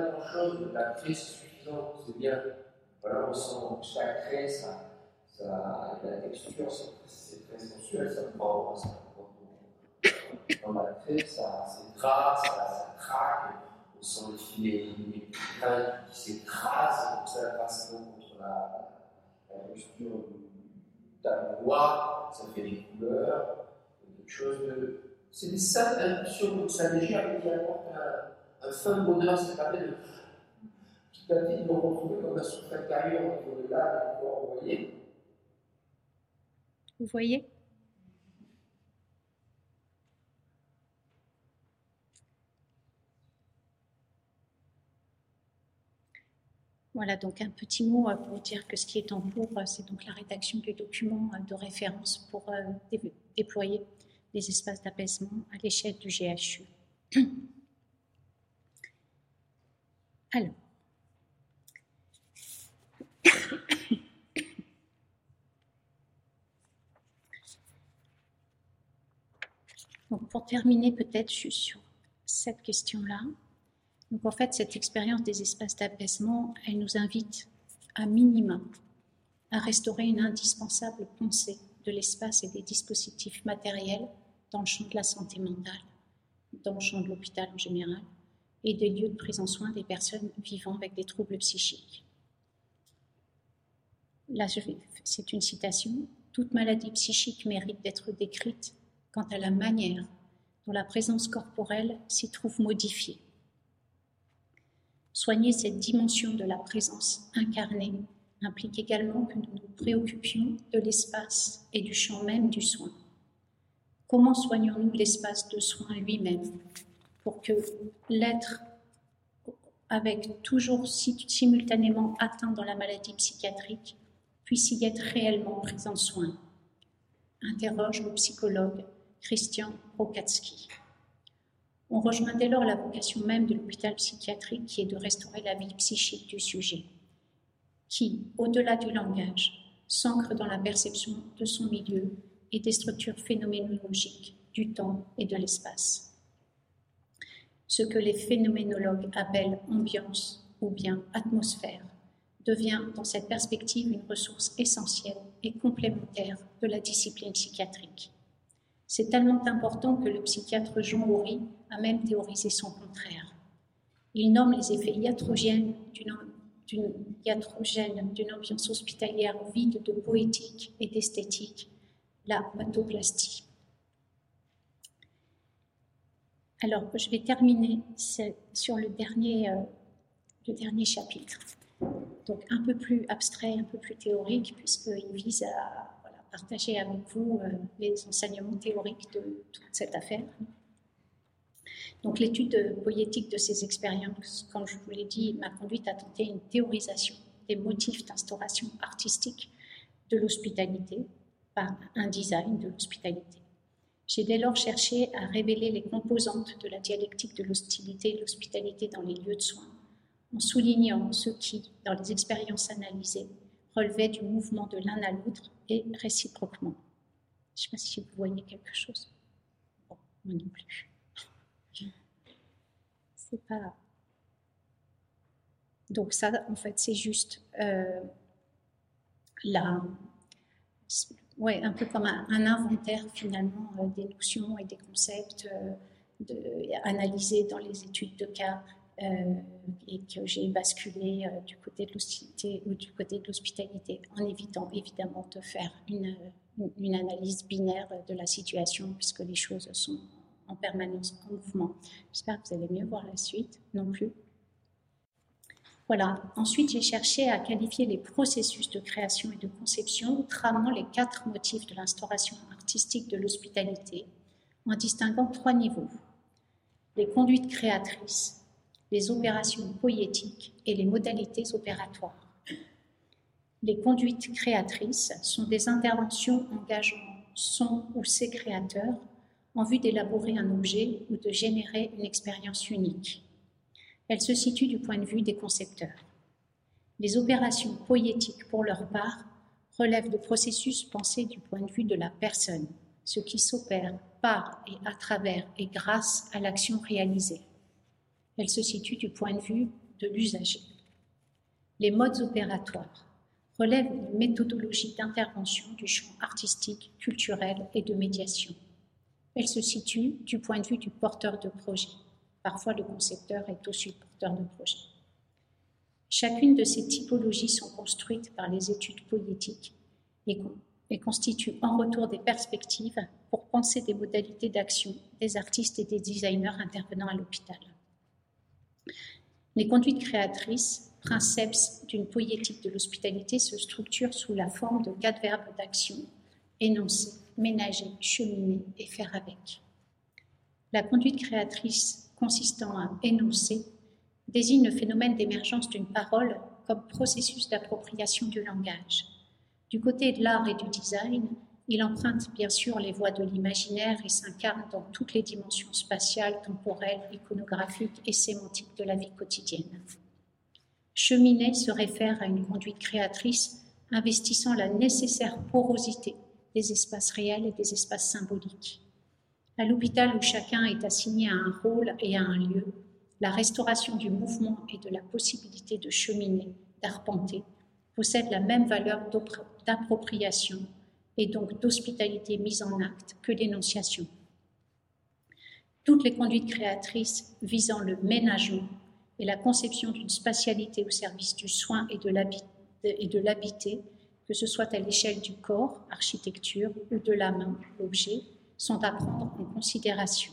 la crée c'est suffisant, c'est bien. Voilà, on sent que la craie, ça, ça, la texture, c'est très sensuel, ça prend, ça prend. Dans la craie, ça s'écrase, ça, ça craque, on sent les filets qui s'écrasent, donc ça passe contre la, la posture du tabouroir, ça fait des couleurs, des choses de. C'est des simples impulsions comme ça légère qui apportent un, un fin bonheur, ça permet de Vous voyez? Voilà, donc un petit mot euh, pour dire que ce qui est en cours, euh, c'est donc la rédaction du document euh, de référence pour déployer les espaces d'apaisement à l'échelle du GHU. Alors. Donc pour terminer peut-être sur cette question-là, donc en cette expérience des espaces d'apaisement, elle nous invite à minima à restaurer une indispensable pensée de l'espace et des dispositifs matériels dans le champ de la santé mentale, dans le champ de l'hôpital en général, et des lieux de prise en soin des personnes vivant avec des troubles psychiques. C'est une citation. Toute maladie psychique mérite d'être décrite quant à la manière dont la présence corporelle s'y trouve modifiée Soigner cette dimension de la présence incarnée implique également que nous nous préoccupions de l'espace et du champ même du soin. Comment soignons-nous l'espace de soin lui-même pour que l'être, avec toujours simultanément atteint dans la maladie psychiatrique, puisse y être réellement pris en soin interroge le psychologue Christian Rokatsky. On rejoint dès lors la vocation même de l'hôpital psychiatrique qui est de restaurer la vie psychique du sujet, qui, au-delà du langage, s'ancre dans la perception de son milieu et des structures phénoménologiques du temps et de l'espace. Ce que les phénoménologues appellent ambiance ou bien atmosphère devient dans cette perspective une ressource essentielle et complémentaire de la discipline psychiatrique. C'est tellement important que le psychiatre Jean Houry a même théorisé son contraire. Il nomme les effets iatrogènes d'une ambiance hospitalière vide de poétique et d'esthétique, la pathoplastie. Alors, je vais terminer sur le dernier, euh, le dernier chapitre. Donc, un peu plus abstrait, un peu plus théorique, puisqu'il vise à partager avec vous euh, les enseignements théoriques de toute cette affaire. Donc l'étude poétique de ces expériences, comme je vous l'ai dit, m'a conduite à tenter une théorisation des motifs d'instauration artistique de l'hospitalité par un design de l'hospitalité. J'ai dès lors cherché à révéler les composantes de la dialectique de l'hostilité et l'hospitalité dans les lieux de soins, en soulignant ce qui, dans les expériences analysées, relevait du mouvement de l'un à l'autre et réciproquement. Je ne sais pas si vous voyez quelque chose. Bon, moi non plus. C'est pas. Donc, ça, en fait, c'est juste euh, la. Ouais, un peu comme un, inventaire finalement euh, des notions et des concepts euh, analysés dans les études de cas et que j'ai basculé euh, du côté de l'hostilité ou du côté de l'hospitalité, en évitant évidemment de faire une, une, analyse binaire de la situation, puisque les choses sont en permanence en mouvement. J'espère que vous allez mieux voir la suite, non plus. Voilà. Ensuite, j'ai cherché à qualifier les processus de création et de conception, tramant les quatre motifs de l'instauration artistique de l'hospitalité, en distinguant trois niveaux. Les conduites créatrices, les opérations poétiques et les modalités opératoires. Les conduites créatrices sont des interventions engageant son ou ses créateurs en vue d'élaborer un objet ou de générer une expérience unique. Elles se situent du point de vue des concepteurs. Les opérations poétiques, pour leur part, relèvent de processus pensés du point de vue de la personne, ce qui s'opère par et à travers et grâce à l'action réalisée. Elle se situe du point de vue de l'usager. Les modes opératoires relèvent une méthodologie d'intervention du champ artistique, culturel et de médiation. Elle se situe du point de vue du porteur de projet. Parfois, le concepteur est aussi porteur de projet. Chacune de ces typologies sont construites par les études poétiques et, et constituent en retour des perspectives pour penser des modalités d'action des artistes et des designers intervenant à l'hôpital. Les conduites créatrices, princeps d'une poétique de l'hospitalité, se structurent sous la forme de quatre verbes d'action énoncer, ménager, cheminer et faire avec. La conduite créatrice consistant à énoncer désigne le phénomène d'émergence d'une parole comme processus d'appropriation du langage. Du côté de l'art et du design, il emprunte bien sûr les voies de l'imaginaire et s'incarne dans toutes les dimensions spatiales, temporelles, iconographiques et sémantiques de la vie quotidienne. Cheminer se réfère à une conduite créatrice investissant la nécessaire porosité des espaces réels et des espaces symboliques. À l'hôpital où chacun est assigné à un rôle et à un lieu, la restauration du mouvement et de la possibilité de cheminer, d'arpenter, possède la même valeur d'appropriation et donc d'hospitalité mise en acte que l'énonciation. Toutes les conduites créatrices visant le ménagement et la conception d'une spatialité au service du soin et de l'habiter, que ce soit à l'échelle du corps, architecture, ou de la main, l'objet, sont à prendre en considération.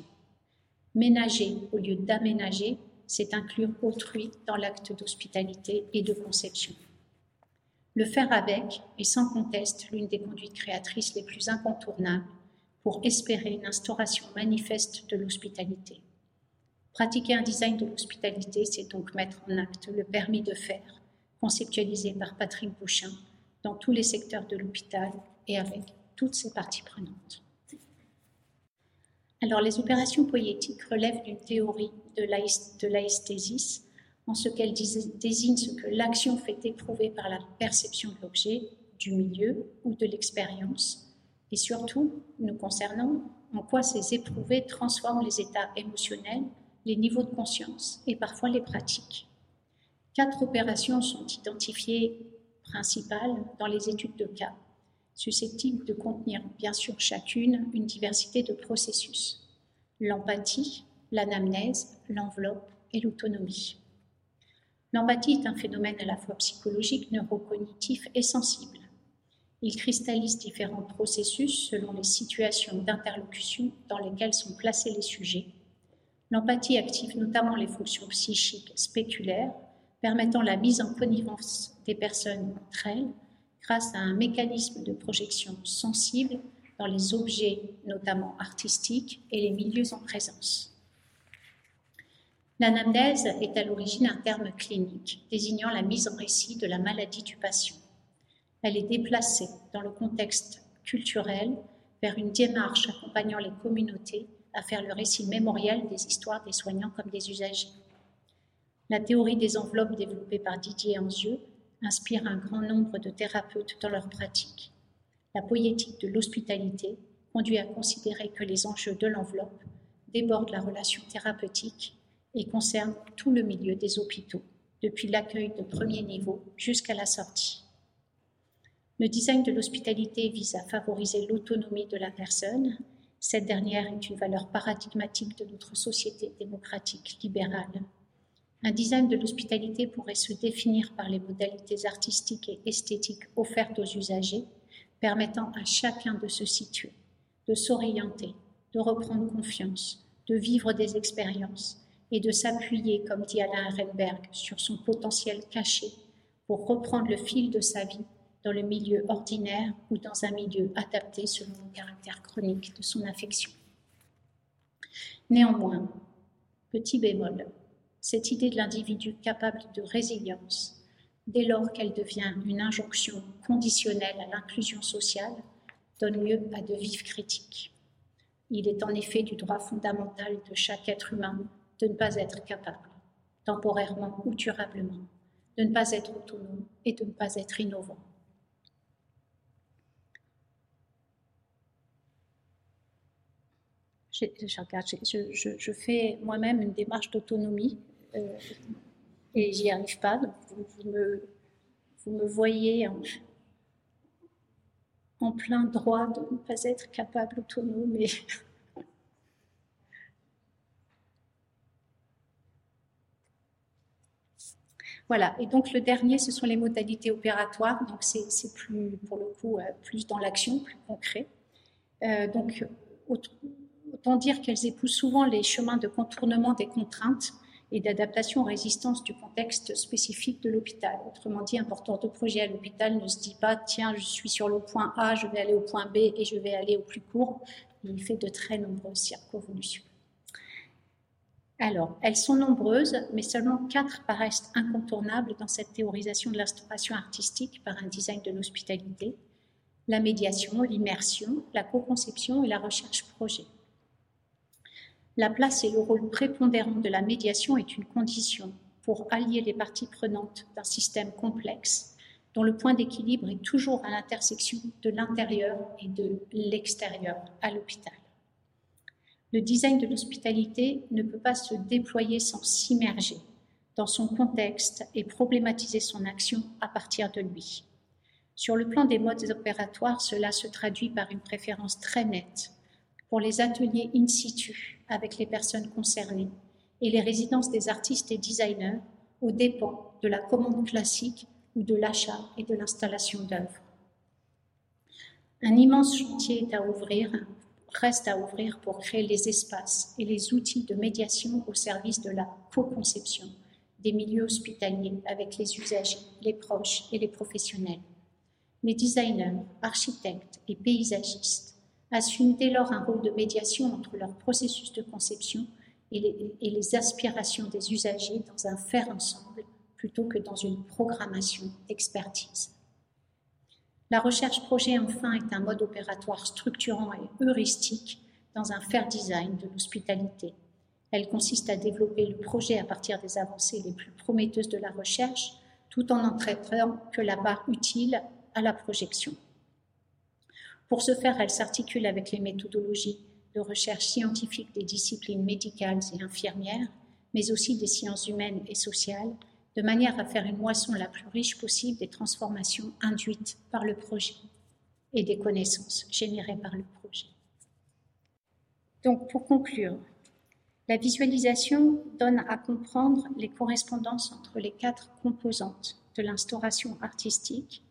Ménager au lieu d'aménager, c'est inclure autrui dans l'acte d'hospitalité et de conception. Le faire avec est sans conteste l'une des conduites créatrices les plus incontournables pour espérer une instauration manifeste de l'hospitalité. Pratiquer un design de l'hospitalité, c'est donc mettre en acte le permis de faire, conceptualisé par Patrick Bouchin dans tous les secteurs de l'hôpital et avec toutes ses parties prenantes. Alors, les opérations poétiques relèvent d'une théorie de l'aesthésis, en ce qu'elle désigne ce que l'action fait éprouver par la perception de l'objet, du milieu ou de l'expérience, et surtout, nous concernant, en quoi ces éprouvés transforment les états émotionnels, les niveaux de conscience et parfois les pratiques. Quatre opérations sont identifiées principales dans les études de cas susceptibles de contenir bien sûr chacune une diversité de processus. L'empathie, l'anamnèse, l'enveloppe et l'autonomie. L'empathie est un phénomène à la fois psychologique, neurocognitif et sensible. Il cristallise différents processus selon les situations d'interlocution dans lesquelles sont placés les sujets. L'empathie active notamment les fonctions psychiques spéculaires, permettant la mise en connivence des personnes entre elles grâce à un mécanisme de projection sensible dans les objets, notamment artistiques, et les milieux en présence. L'anamnèse est à l'origine un terme clinique désignant la mise en récit de la maladie du patient. Elle est déplacée dans le contexte culturel vers une démarche accompagnant les communautés à faire le récit mémoriel des histoires des soignants comme des usagers. La théorie des enveloppes développée par Didier Anzieux inspire un grand nombre de thérapeutes dans leur pratique. La poétique de l'hospitalité conduit à considérer que les enjeux de l'enveloppe débordent la relation thérapeutique et concernent tout le milieu des hôpitaux, depuis l'accueil de premier niveau jusqu'à la sortie. Le design de l'hospitalité vise à favoriser l'autonomie de la personne. Cette dernière est une valeur paradigmatique de notre société démocratique libérale un design de l'hospitalité pourrait se définir par les modalités artistiques et esthétiques offertes aux usagers, permettant à chacun de se situer, de s'orienter, de reprendre confiance, de vivre des expériences et de s'appuyer, comme dit Alain Ehrenberg, sur son potentiel caché pour reprendre le fil de sa vie dans le milieu ordinaire ou dans un milieu adapté selon le caractère chronique de son affection. Néanmoins, petit bémol, cette idée de l'individu capable de résilience, dès lors qu'elle devient une injonction conditionnelle à l'inclusion sociale, donne lieu à de vives critiques. Il est en effet du droit fondamental de chaque être humain de ne pas être capable, temporairement ou durablement, de ne pas être autonome et de ne pas être innovant. je fais moi-même une démarche d'autonomie euh, et j'y arrive pas. Donc vous, me, voyez en, en plein droit de ne pas être capable autonome. Mais Voilà, et donc le dernier, ce sont les modalités opératoires, donc c'est plus, pour le coup, euh, plus dans l'action, plus concret. Euh, donc, autant dire qu'elles épousent souvent les chemins de contournement des contraintes et d'adaptation aux résistances du contexte spécifique de l'hôpital. Autrement dit, un porteur de projet à l'hôpital ne se dit pas tiens, je suis sur le point A, je vais aller au point B et je vais aller au plus court. Il fait de très nombreuses circonvolutions. Alors, elles sont nombreuses, mais seulement quatre paraissent incontournables dans cette théorisation de l'instauration artistique par un design de l'hospitalité la médiation, l'immersion, la co-conception et la recherche projet. La place et le rôle prépondérant de la médiation est une condition pour allier les parties prenantes d'un système complexe dont le point d'équilibre est toujours à l'intersection de l'intérieur et de l'extérieur à l'hôpital. Le design de l'hospitalité ne peut pas se déployer sans s'immerger dans son contexte et problématiser son action à partir de lui. Sur le plan des modes opératoires, cela se traduit par une préférence très nette pour les ateliers in situ avec les personnes concernées et les résidences des artistes et designers aux dépens de la commande classique ou de l'achat et de l'installation d'œuvres. Un immense chantier est à ouvrir, reste à ouvrir pour créer les espaces et les outils de médiation au service de la co-conception des milieux hospitaliers avec les usagers, les proches et les professionnels. Les designers, architectes et paysagistes assument dès lors un rôle de médiation entre leur processus de conception et les, aspirations des usagers dans un faire ensemble plutôt que dans une programmation d'expertise. La recherche projet, enfin, est un mode opératoire structurant et heuristique dans un faire design de l'hospitalité. Elle consiste à développer le projet à partir des avancées les plus prometteuses de la recherche, tout en n'en traitant que la part utile à la projection. Pour ce faire, elle s'articule avec les méthodologies de recherche scientifique des disciplines médicales et infirmières, mais aussi des sciences humaines et sociales, de manière à faire une moisson la plus riche possible des transformations induites par le projet et des connaissances générées par le projet. Donc, pour conclure, la visualisation donne à comprendre les correspondances entre les quatre composantes de l'instauration artistique,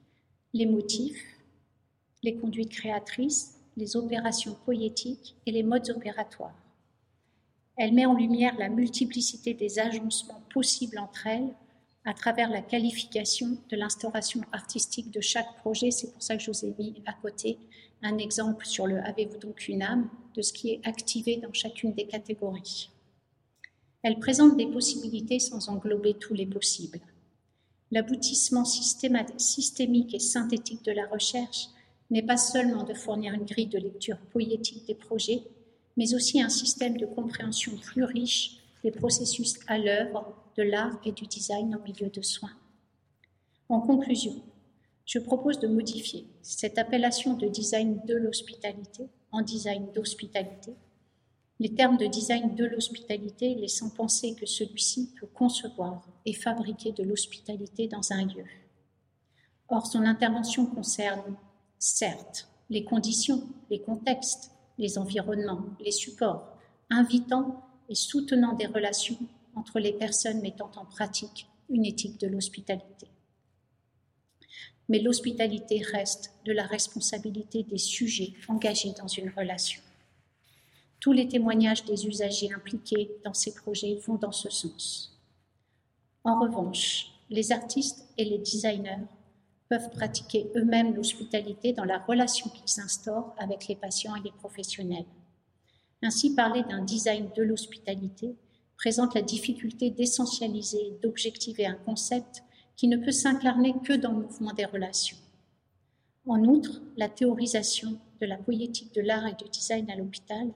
les motifs, les conduites créatrices, les opérations poétiques et les modes opératoires. Elle met en lumière la multiplicité des agencements possibles entre elles à travers la qualification de l'instauration artistique de chaque projet. C'est pour ça que je vous ai mis à côté un exemple sur le Avez-vous donc une âme? de ce qui est activé dans chacune des catégories. Elle présente des possibilités sans englober tous les possibles. L'aboutissement systémique et synthétique de la recherche n'est pas seulement de fournir une grille de lecture poétique des projets, mais aussi un système de compréhension plus riche des processus à l'œuvre de l'art et du design en milieu de soins. En conclusion, je propose de modifier cette appellation de design de l'hospitalité en design d'hospitalité, les termes de design de l'hospitalité laissant penser que celui-ci peut concevoir et fabriquer de l'hospitalité dans un lieu. Or, son intervention concerne certes, les conditions, les contextes, les environnements, les supports, invitant et soutenant des relations entre les personnes mettant en pratique une éthique de l'hospitalité. Mais l'hospitalité reste de la responsabilité des sujets engagés dans une relation. Tous les témoignages des usagers impliqués dans ces projets vont dans ce sens. En revanche, les artistes et les designers peuvent pratiquer eux-mêmes l'hospitalité dans la relation qu'ils instaurent avec les patients et les professionnels. Ainsi, parler d'un design de l'hospitalité présente la difficulté d'essentialiser d'objectiver un concept qui ne peut s'incarner que dans le mouvement des relations. En outre, la théorisation de la poétique de l'art et du design à l'hôpital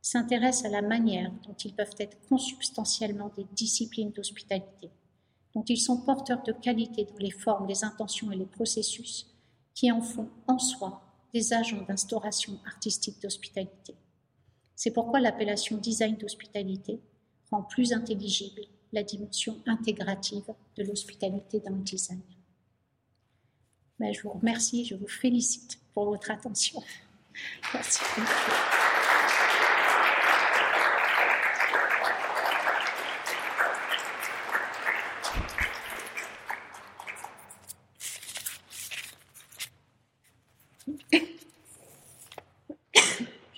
s'intéresse à la manière dont ils peuvent être consubstantiellement des disciplines d'hospitalité dont ils sont porteurs de qualité dans les formes, les intentions et les processus qui en font en soi des agents d'instauration artistique d'hospitalité. C'est pourquoi l'appellation design d'hospitalité rend plus intelligible la dimension intégrative de l'hospitalité dans le design. Ben, je vous remercie, je vous félicite pour votre attention. Merci.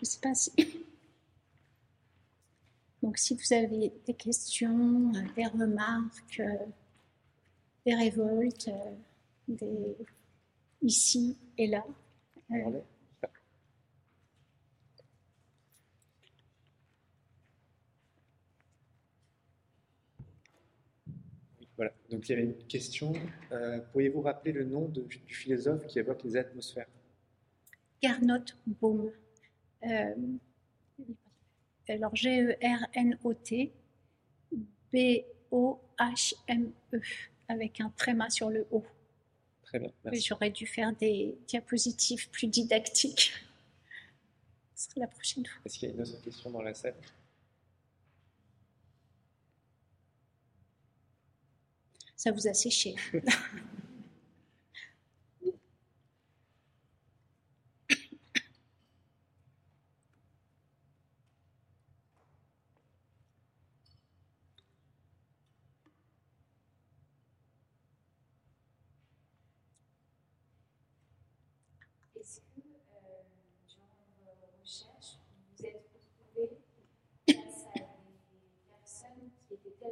Je sais pas si... Donc, si vous avez des questions, euh, des remarques, euh, des révoltes, euh, des... ici et là. Voilà, donc il y avait une question. Pourriez-vous rappeler le nom du philosophe qui évoque les atmosphères? Gernot Baum. Euh, alors G-E-R-N-O-T B-O-H-M-E avec un tréma sur le O. Très bien, merci. J'aurais dû faire des diapositives plus didactiques. Ce sera la prochaine fois. Est-ce qu'il y a une autre question dans la salle? Ça vous a séché.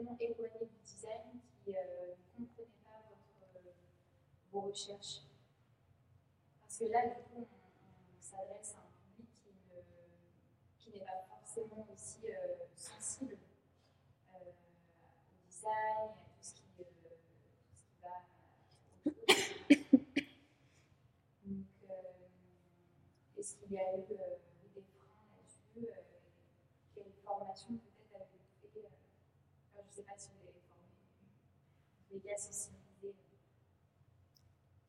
éloigné du design qui euh, ne comprenaient pas votre, vos recherches Parce que là, du coup, on, s'adresse à un public qui, n'est pas forcément aussi euh, sensible euh, au design à tout ce qui, tout ce qui va. Donc, est-ce qu'il y a eu des freins là-dessus Quelle formation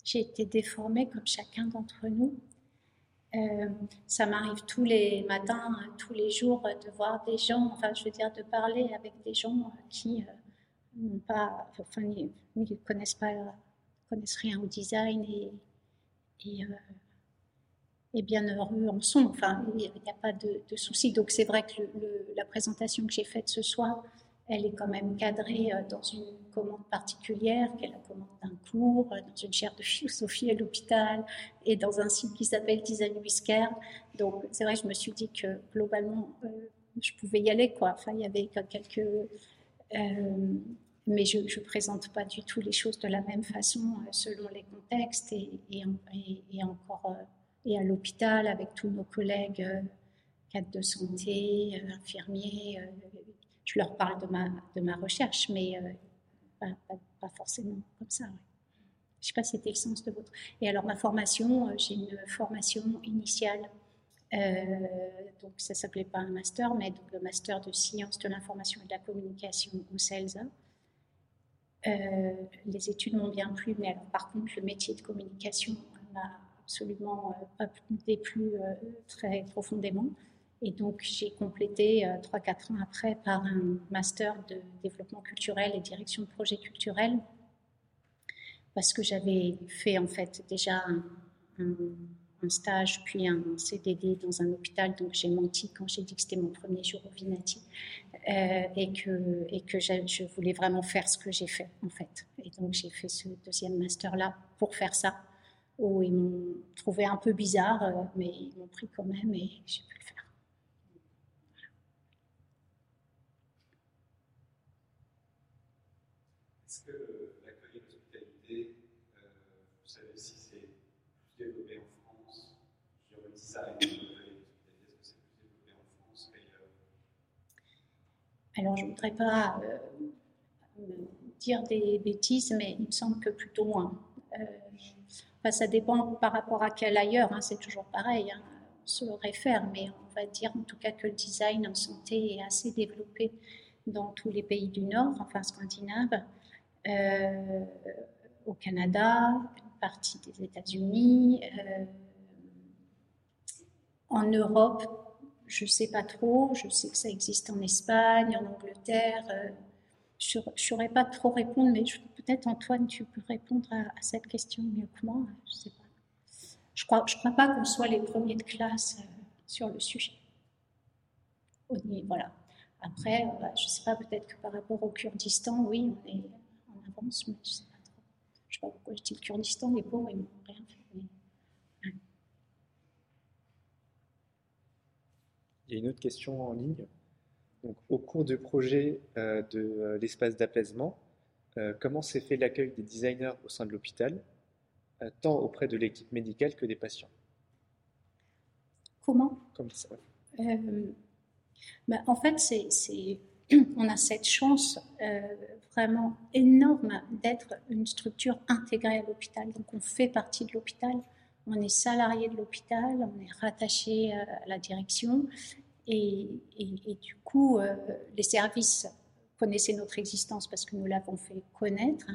j'ai été déformée comme chacun d'entre nous. Euh, ça m'arrive tous les matins, tous les jours de voir des gens, enfin je veux dire de parler avec des gens qui euh, n'ont pas, enfin, ne connaissent pas, connaissent rien au design et, et, euh, bien heureux en sont. Enfin, il n'y a, pas de souci. Donc c'est vrai que la présentation que j'ai faite ce soir, elle est quand même cadrée euh, dans une commande particulière, qui est la commande d'un cours, euh, dans une chaire de philosophie à l'hôpital et dans un site qui s'appelle Design Whisker. Donc, c'est vrai, je me suis dit que globalement, euh, je pouvais y aller, quoi. Enfin, il y avait quelques. mais je ne présente pas du tout les choses de la même façon selon les contextes et, et, encore. et à l'hôpital avec tous nos collègues cadres de santé, infirmiers, je leur parle de ma, de ma recherche, mais euh, pas, forcément comme ça. Je ne sais pas si c'était le sens de votre. Et alors, ma formation, euh, j'ai une formation initiale. Euh, donc, ça ne s'appelait pas un master, mais donc le master de sciences de l'information et de la communication au CELSA. les études m'ont bien plu, mais alors, par contre, le métier de communication m'a absolument pas déplu très profondément. Et donc, j'ai complété 3-4 euh, ans après par un master de développement culturel et direction de projet culturel, parce que j'avais fait en fait déjà un, stage, puis un CDD dans un hôpital, donc j'ai menti quand j'ai dit que c'était mon premier jour au Vinati, euh, et que, et que je voulais vraiment faire ce que j'ai fait en fait. Et donc, j'ai fait ce deuxième master-là pour faire ça, où ils m'ont trouvé un peu bizarre, euh, mais ils m'ont pris quand même et j'ai pu le faire. Alors, je ne voudrais pas euh, dire des bêtises, mais il me semble que plutôt moins. Euh, ça dépend par rapport à quel ailleurs, hein, c'est toujours pareil, hein, on se réfère, mais on va dire en tout cas que le design en santé est assez développé dans tous les pays du Nord, enfin scandinaves, euh, au Canada, une partie des États-Unis, en Europe, je ne sais pas trop. Je sais que ça existe en Espagne, en Angleterre. Euh, je ne saurais pas trop répondre, mais peut-être Antoine, tu peux répondre à, cette question mieux que moi. Je sais pas. Je crois, crois pas qu'on soit les premiers de classe euh, sur le sujet. Voilà. Après, euh, bah, je ne sais pas, peut-être que par rapport au Kurdistan, oui, on est en avance, mais je ne sais pas trop. Je ne sais pas pourquoi je dis le Kurdistan, les pauvres, ils n'ont rien fait. Il y a une autre question en ligne. Donc, au cours du projet euh, de euh, l'espace d'apaisement, euh, comment s'est fait l'accueil des designers au sein de l'hôpital, tant auprès de l'équipe médicale que des patients? Comment? Comme ça. Ben, en fait, c'est on a cette chance vraiment énorme d'être une structure intégrée à l'hôpital. Donc on fait partie de l'hôpital, on est salarié de l'hôpital, on est rattaché à la direction et, du coup euh, les services connaissaient notre existence parce que nous l'avons fait connaître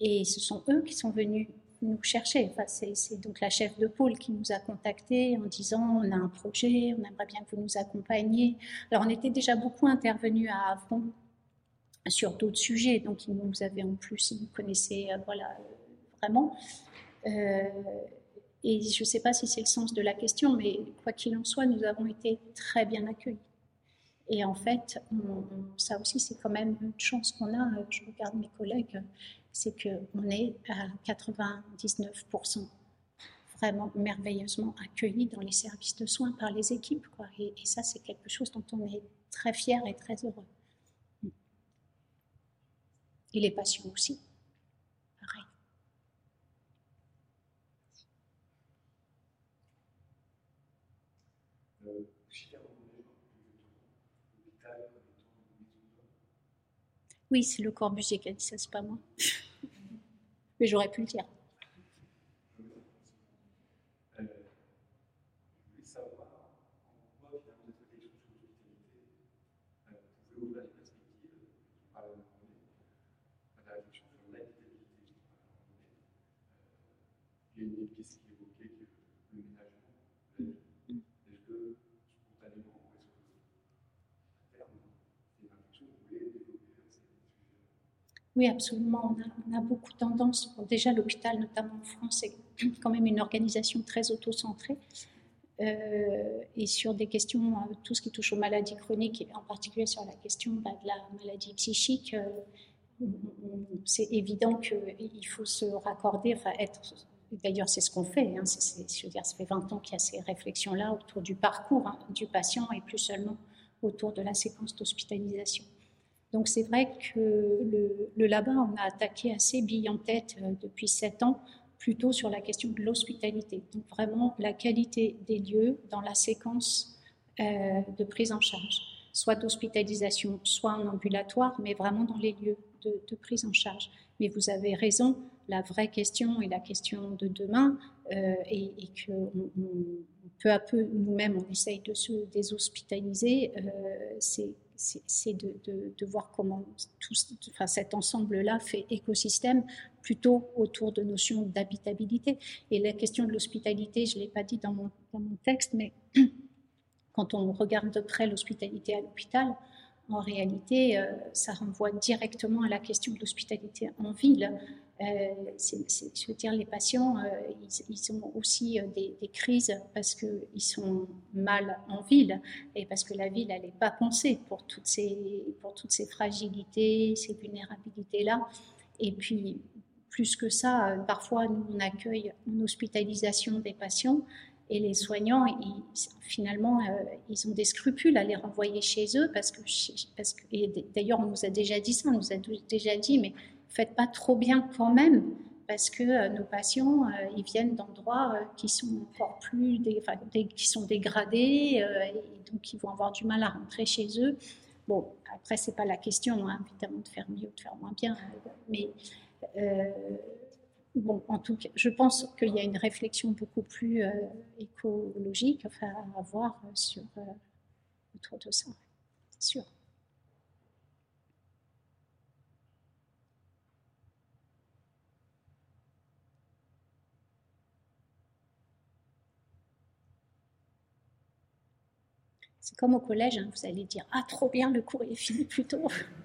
et ce sont eux qui sont venus nous chercher. Enfin, c'est donc la chef de pôle qui nous a contactés en disant on a un projet, on aimerait bien que vous nous accompagniez. Alors on était déjà beaucoup intervenu à Avron sur d'autres sujets, donc ils nous avaient en plus, ils nous connaissaient euh, voilà, vraiment. Euh, et je ne sais pas si c'est le sens de la question, mais quoi qu'il en soit, nous avons été très bien accueillis. Et en fait, ça aussi, c'est quand même une chance qu'on a. Je regarde mes collègues, c'est qu'on est à 99% vraiment merveilleusement accueillis dans les services de soins par les équipes. Quoi. Et, ça, c'est quelque chose dont on est très fier et très heureux. Et les patients aussi, pareil. Oui, c'est le Corbusier qui a ça, c'est pas moi. Mais j'aurais pu le dire. Oui, absolument. On a, beaucoup tendance. déjà, l'hôpital, notamment en France, c'est quand même une organisation très auto-centrée. Euh, et sur des questions, euh, tout ce qui touche aux maladies chroniques, et en particulier sur la question bah, de la maladie psychique, euh, c'est évident qu'il faut se raccorder, être. D'ailleurs, c'est ce qu'on fait. Hein, je veux dire, ça fait 20 ans qu'il y a ces réflexions-là autour du parcours hein, du patient et plus seulement autour de la séquence d'hospitalisation. Donc c'est vrai que le, le, on a attaqué assez bille en tête euh, depuis sept ans, plutôt sur la question de l'hospitalité. Donc vraiment la qualité des lieux dans la séquence euh, de prise en charge, soit d'hospitalisation, soit en ambulatoire, mais vraiment dans les lieux de, prise en charge. Mais vous avez raison, la vraie question et la question de demain, euh, et, que peu à peu, nous-mêmes, on essaye de se déshospitaliser, euh, c'est c'est de, voir comment tout enfin, cet ensemble-là fait écosystème plutôt autour de notions d'habitabilité. Et la question de l'hospitalité, je ne l'ai pas dit dans mon, dans mon, texte, mais quand on regarde de près l'hospitalité à l'hôpital, en réalité, euh, ça renvoie directement à la question de l'hospitalité en ville. Euh, je veux dire, les patients, euh, ils, ont aussi des, crises parce qu'ils sont mal en ville et parce que la ville, elle n'est pas pensée pour toutes ces, fragilités, ces vulnérabilités-là. Et puis, plus que ça, parfois, nous, on accueille en hospitalisation des patients et les soignants, finalement, euh, ils ont des scrupules à les renvoyer chez eux parce que d'ailleurs, on nous a déjà dit ça, on nous a déjà dit, mais faites pas trop bien quand même parce que euh, nos patients, euh, ils viennent d'endroits qui sont encore plus, qui sont dégradés et donc ils vont avoir du mal à rentrer chez eux. Bon, après, c'est pas la question, hein, évidemment, de faire mieux ou de faire moins bien, mais bon, en tout cas, je pense qu'il y a une réflexion beaucoup plus euh, écologique à avoir euh, sur, euh, autour de ça, c'est sûr. Comme au collège, hein, vous allez dire Ah, trop bien, le cours est fini plus tôt.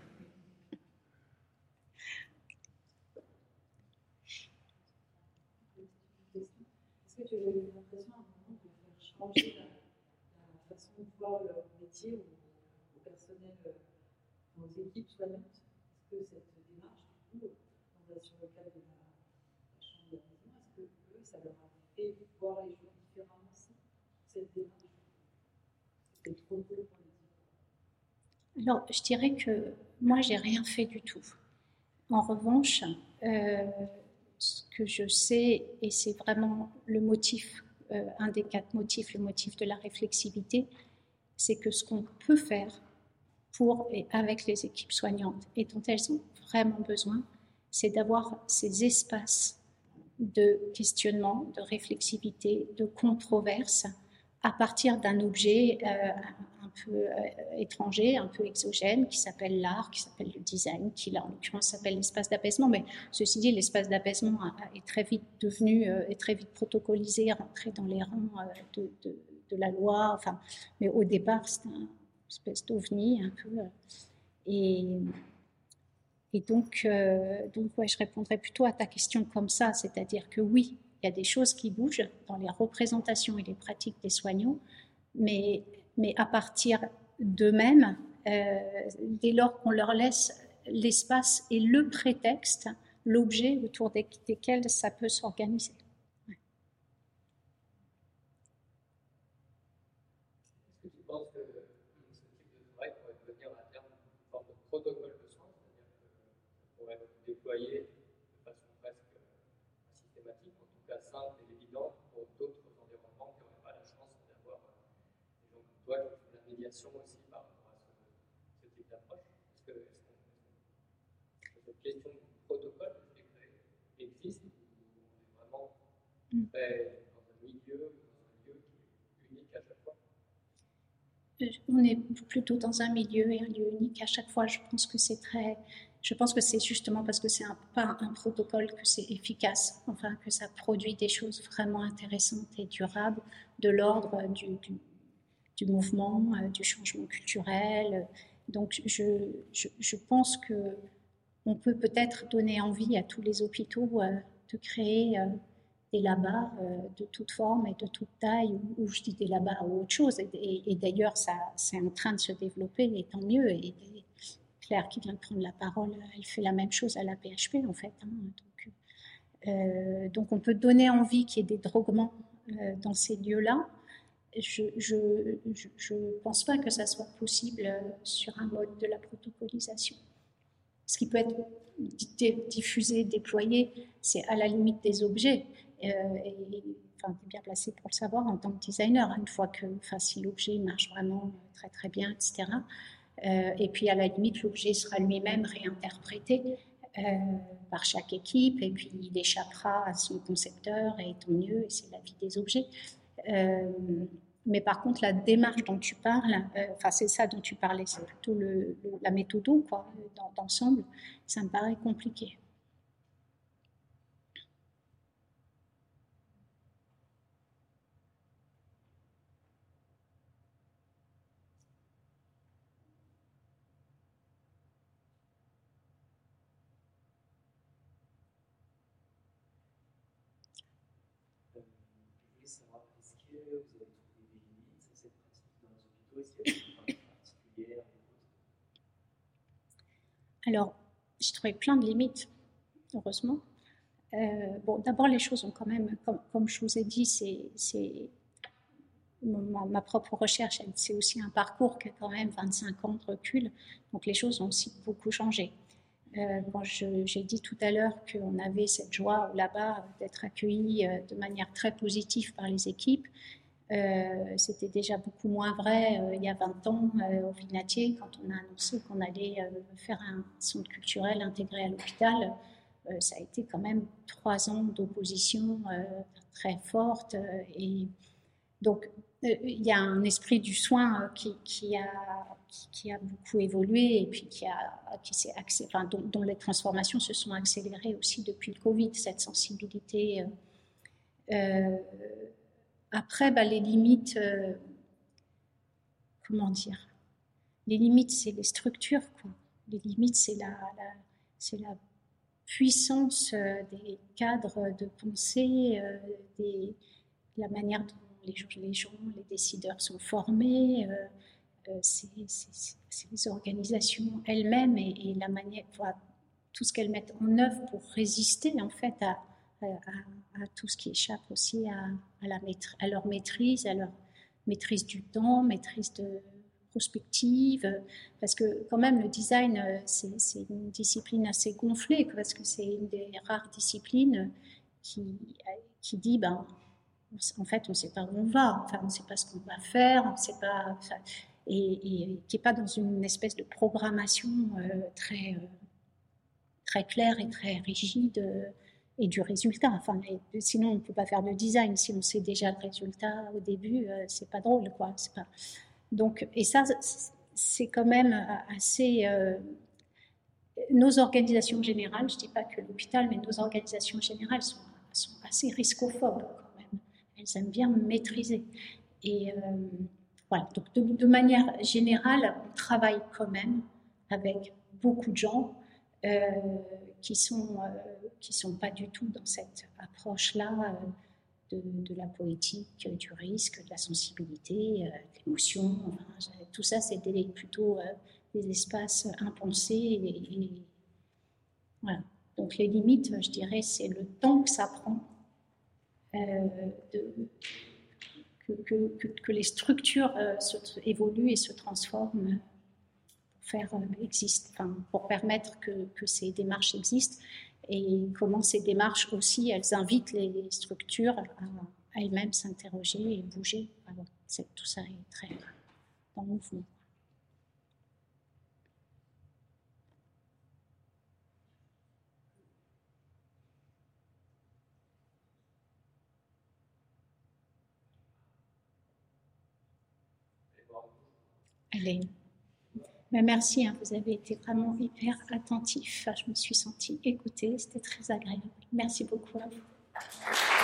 que j'ai eu l'impression à un moment de faire changer la, façon de voir leur métier au, personnel, euh, aux équipes soignantes Est-ce que cette démarche, du coup, sur le cadre de la, chambre d'apaisement, est-ce que ça leur a fait voir les choses différemment aussi, cette démarche c'était trop tôt pour le dire Alors, je dirais que moi, j'ai rien fait du tout. En revanche, euh, ce que je sais, et c'est vraiment le motif, euh, un des quatre motifs, le motif de la réflexivité, c'est que ce qu'on peut faire pour et avec les équipes soignantes et dont elles ont vraiment besoin, c'est d'avoir ces espaces de questionnement, de réflexivité, de controverse à partir d'un objet euh, un peu euh, étranger, un peu exogène, qui s'appelle l'art, qui s'appelle le design, qui là en l'occurrence s'appelle l'espace d'apaisement. Mais ceci dit, l'espace d'apaisement est très vite devenu, euh, est très vite protocolisé, rentré dans les rangs de, la loi. Enfin, mais au départ, c'était une espèce d'ovni un peu. Et, donc, donc je répondrais plutôt à ta question comme ça, c'est-à-dire que oui, il y a des choses qui bougent dans les représentations et les pratiques des soignants, mais, à partir d'eux-mêmes, euh, dès lors qu'on leur laisse l'espace et le prétexte, l'objet autour desquels ça peut s'organiser. Est-ce que tu penses que ce type de travail pourrait devenir à terme une forme de protocole de façon presque systématique, en tout cas simple et évidente pour d'autres environnements qui n'auraient pas la chance d'avoir des gens comme toi qui de aussi par rapport à ce, ce type d'approche. Est-ce que, est que, cette question du protocole existe ou on est vraiment mm. très dans un milieu, dans un lieu qui est unique à chaque fois? On est plutôt dans un milieu et un lieu unique à chaque fois. Je pense que c'est très je pense que c'est justement parce que c'est un, pas un protocole que c'est efficace, enfin que ça produit des choses vraiment intéressantes et durables de l'ordre du, du, mouvement, euh, du changement culturel. Donc je, je, pense que on peut peut-être donner envie à tous les hôpitaux euh, de créer euh, des labas de toute forme et de toute taille, ou, je dis des labas ou autre chose. Et, d'ailleurs, ça, c'est en train de se développer, et tant mieux. Claire qui vient de prendre la parole, elle fait la même chose à la PHP en fait. Hein. donc, donc, on peut donner envie qu'il y ait des droguements dans ces lieux-là. Je ne pense pas que ça soit possible euh, sur un mode de la protocolisation. Ce qui peut être diffusé, déployé, c'est à la limite des objets. et, enfin, tu es bien placé pour le savoir en tant que designer. Une fois que, enfin, si l'objet marche vraiment très très bien, etc., euh, et puis à la limite, l'objet sera lui-même réinterprété euh, par chaque équipe et puis il échappera à son concepteur et tant mieux, et c'est la vie des objets. Euh, mais par contre, la démarche dont tu parles, enfin c'est ça dont tu parlais, c'est plutôt le, la méthode d'ensemble, ça me paraît compliqué. Alors, j'ai trouvé plein de limites, heureusement. Euh, bon, d'abord, les choses ont quand même, comme, je vous ai dit, c'est ma, propre recherche, c'est aussi un parcours qui a quand même 25 ans de recul, donc les choses ont aussi beaucoup changé. Euh, quand j'ai dit tout à l'heure qu'on avait cette joie là-bas d'être accueillis euh, de manière très positive par les équipes, euh, c'était déjà beaucoup moins vrai euh, il y a 20 ans euh, au Vinatier, quand on a annoncé qu'on allait faire un centre culturel intégré à l'hôpital. ça a été quand même trois ans d'opposition très forte. et donc, il y a un esprit du soin qui, a, qui, a beaucoup évolué et puis qui, a, qui enfin, dont, les transformations se sont accélérées aussi depuis le Covid, cette sensibilité. Après, bah, les limites, euh, comment dire? Les limites, c'est les structures, quoi. Les limites, c'est la, la puissance euh, des cadres de pensée, euh, des, la manière dont les, gens, les décideurs sont formés, c'est, les organisations elles-mêmes et, la manière, tout ce qu'elles mettent en œuvre pour résister en fait à, à, tout ce qui échappe aussi à, leur maîtrise, à leur, maîtrise du temps, maîtrise de prospective, parce que quand même le design, euh, c'est une discipline assez gonflée, parce que c'est une des rares disciplines qui, qui dit, ben, en fait, on ne sait pas où on va, enfin, on ne sait pas ce qu'on va faire, on sait pas, et, qui n'est pas dans une espèce de programmation euh, très, euh, très claire et très rigide et du résultat. Enfin, sinon, on ne peut pas faire de design. Si on sait déjà le résultat au début, c'est pas drôle, quoi. Donc, et ça, c'est quand même assez. Euh, nos organisations générales, je ne dis pas que l'hôpital, mais nos organisations générales sont, assez riscophobes quand même. Elles aiment bien maîtriser. Et euh, voilà, donc de, manière générale, on travaille quand même avec beaucoup de gens euh, qui ne sont, qui sont pas du tout dans cette approche-là de, la poétique, du risque, de la sensibilité, euh, de l'émotion. tout ça, c'est plutôt euh, des espaces impensés. Donc les limites, je dirais, c'est le temps que ça prend euh, que, les structures évoluent et se transforment faire existe, pour permettre que, ces démarches existent et comment ces démarches aussi, elles invitent les structures à, elles-mêmes s'interroger et bouger. tout ça est très dans le mouvement. Allez merci, hein, vous avez été vraiment hyper attentif. Je me suis sentie écoutée, c'était très agréable. Merci beaucoup à vous.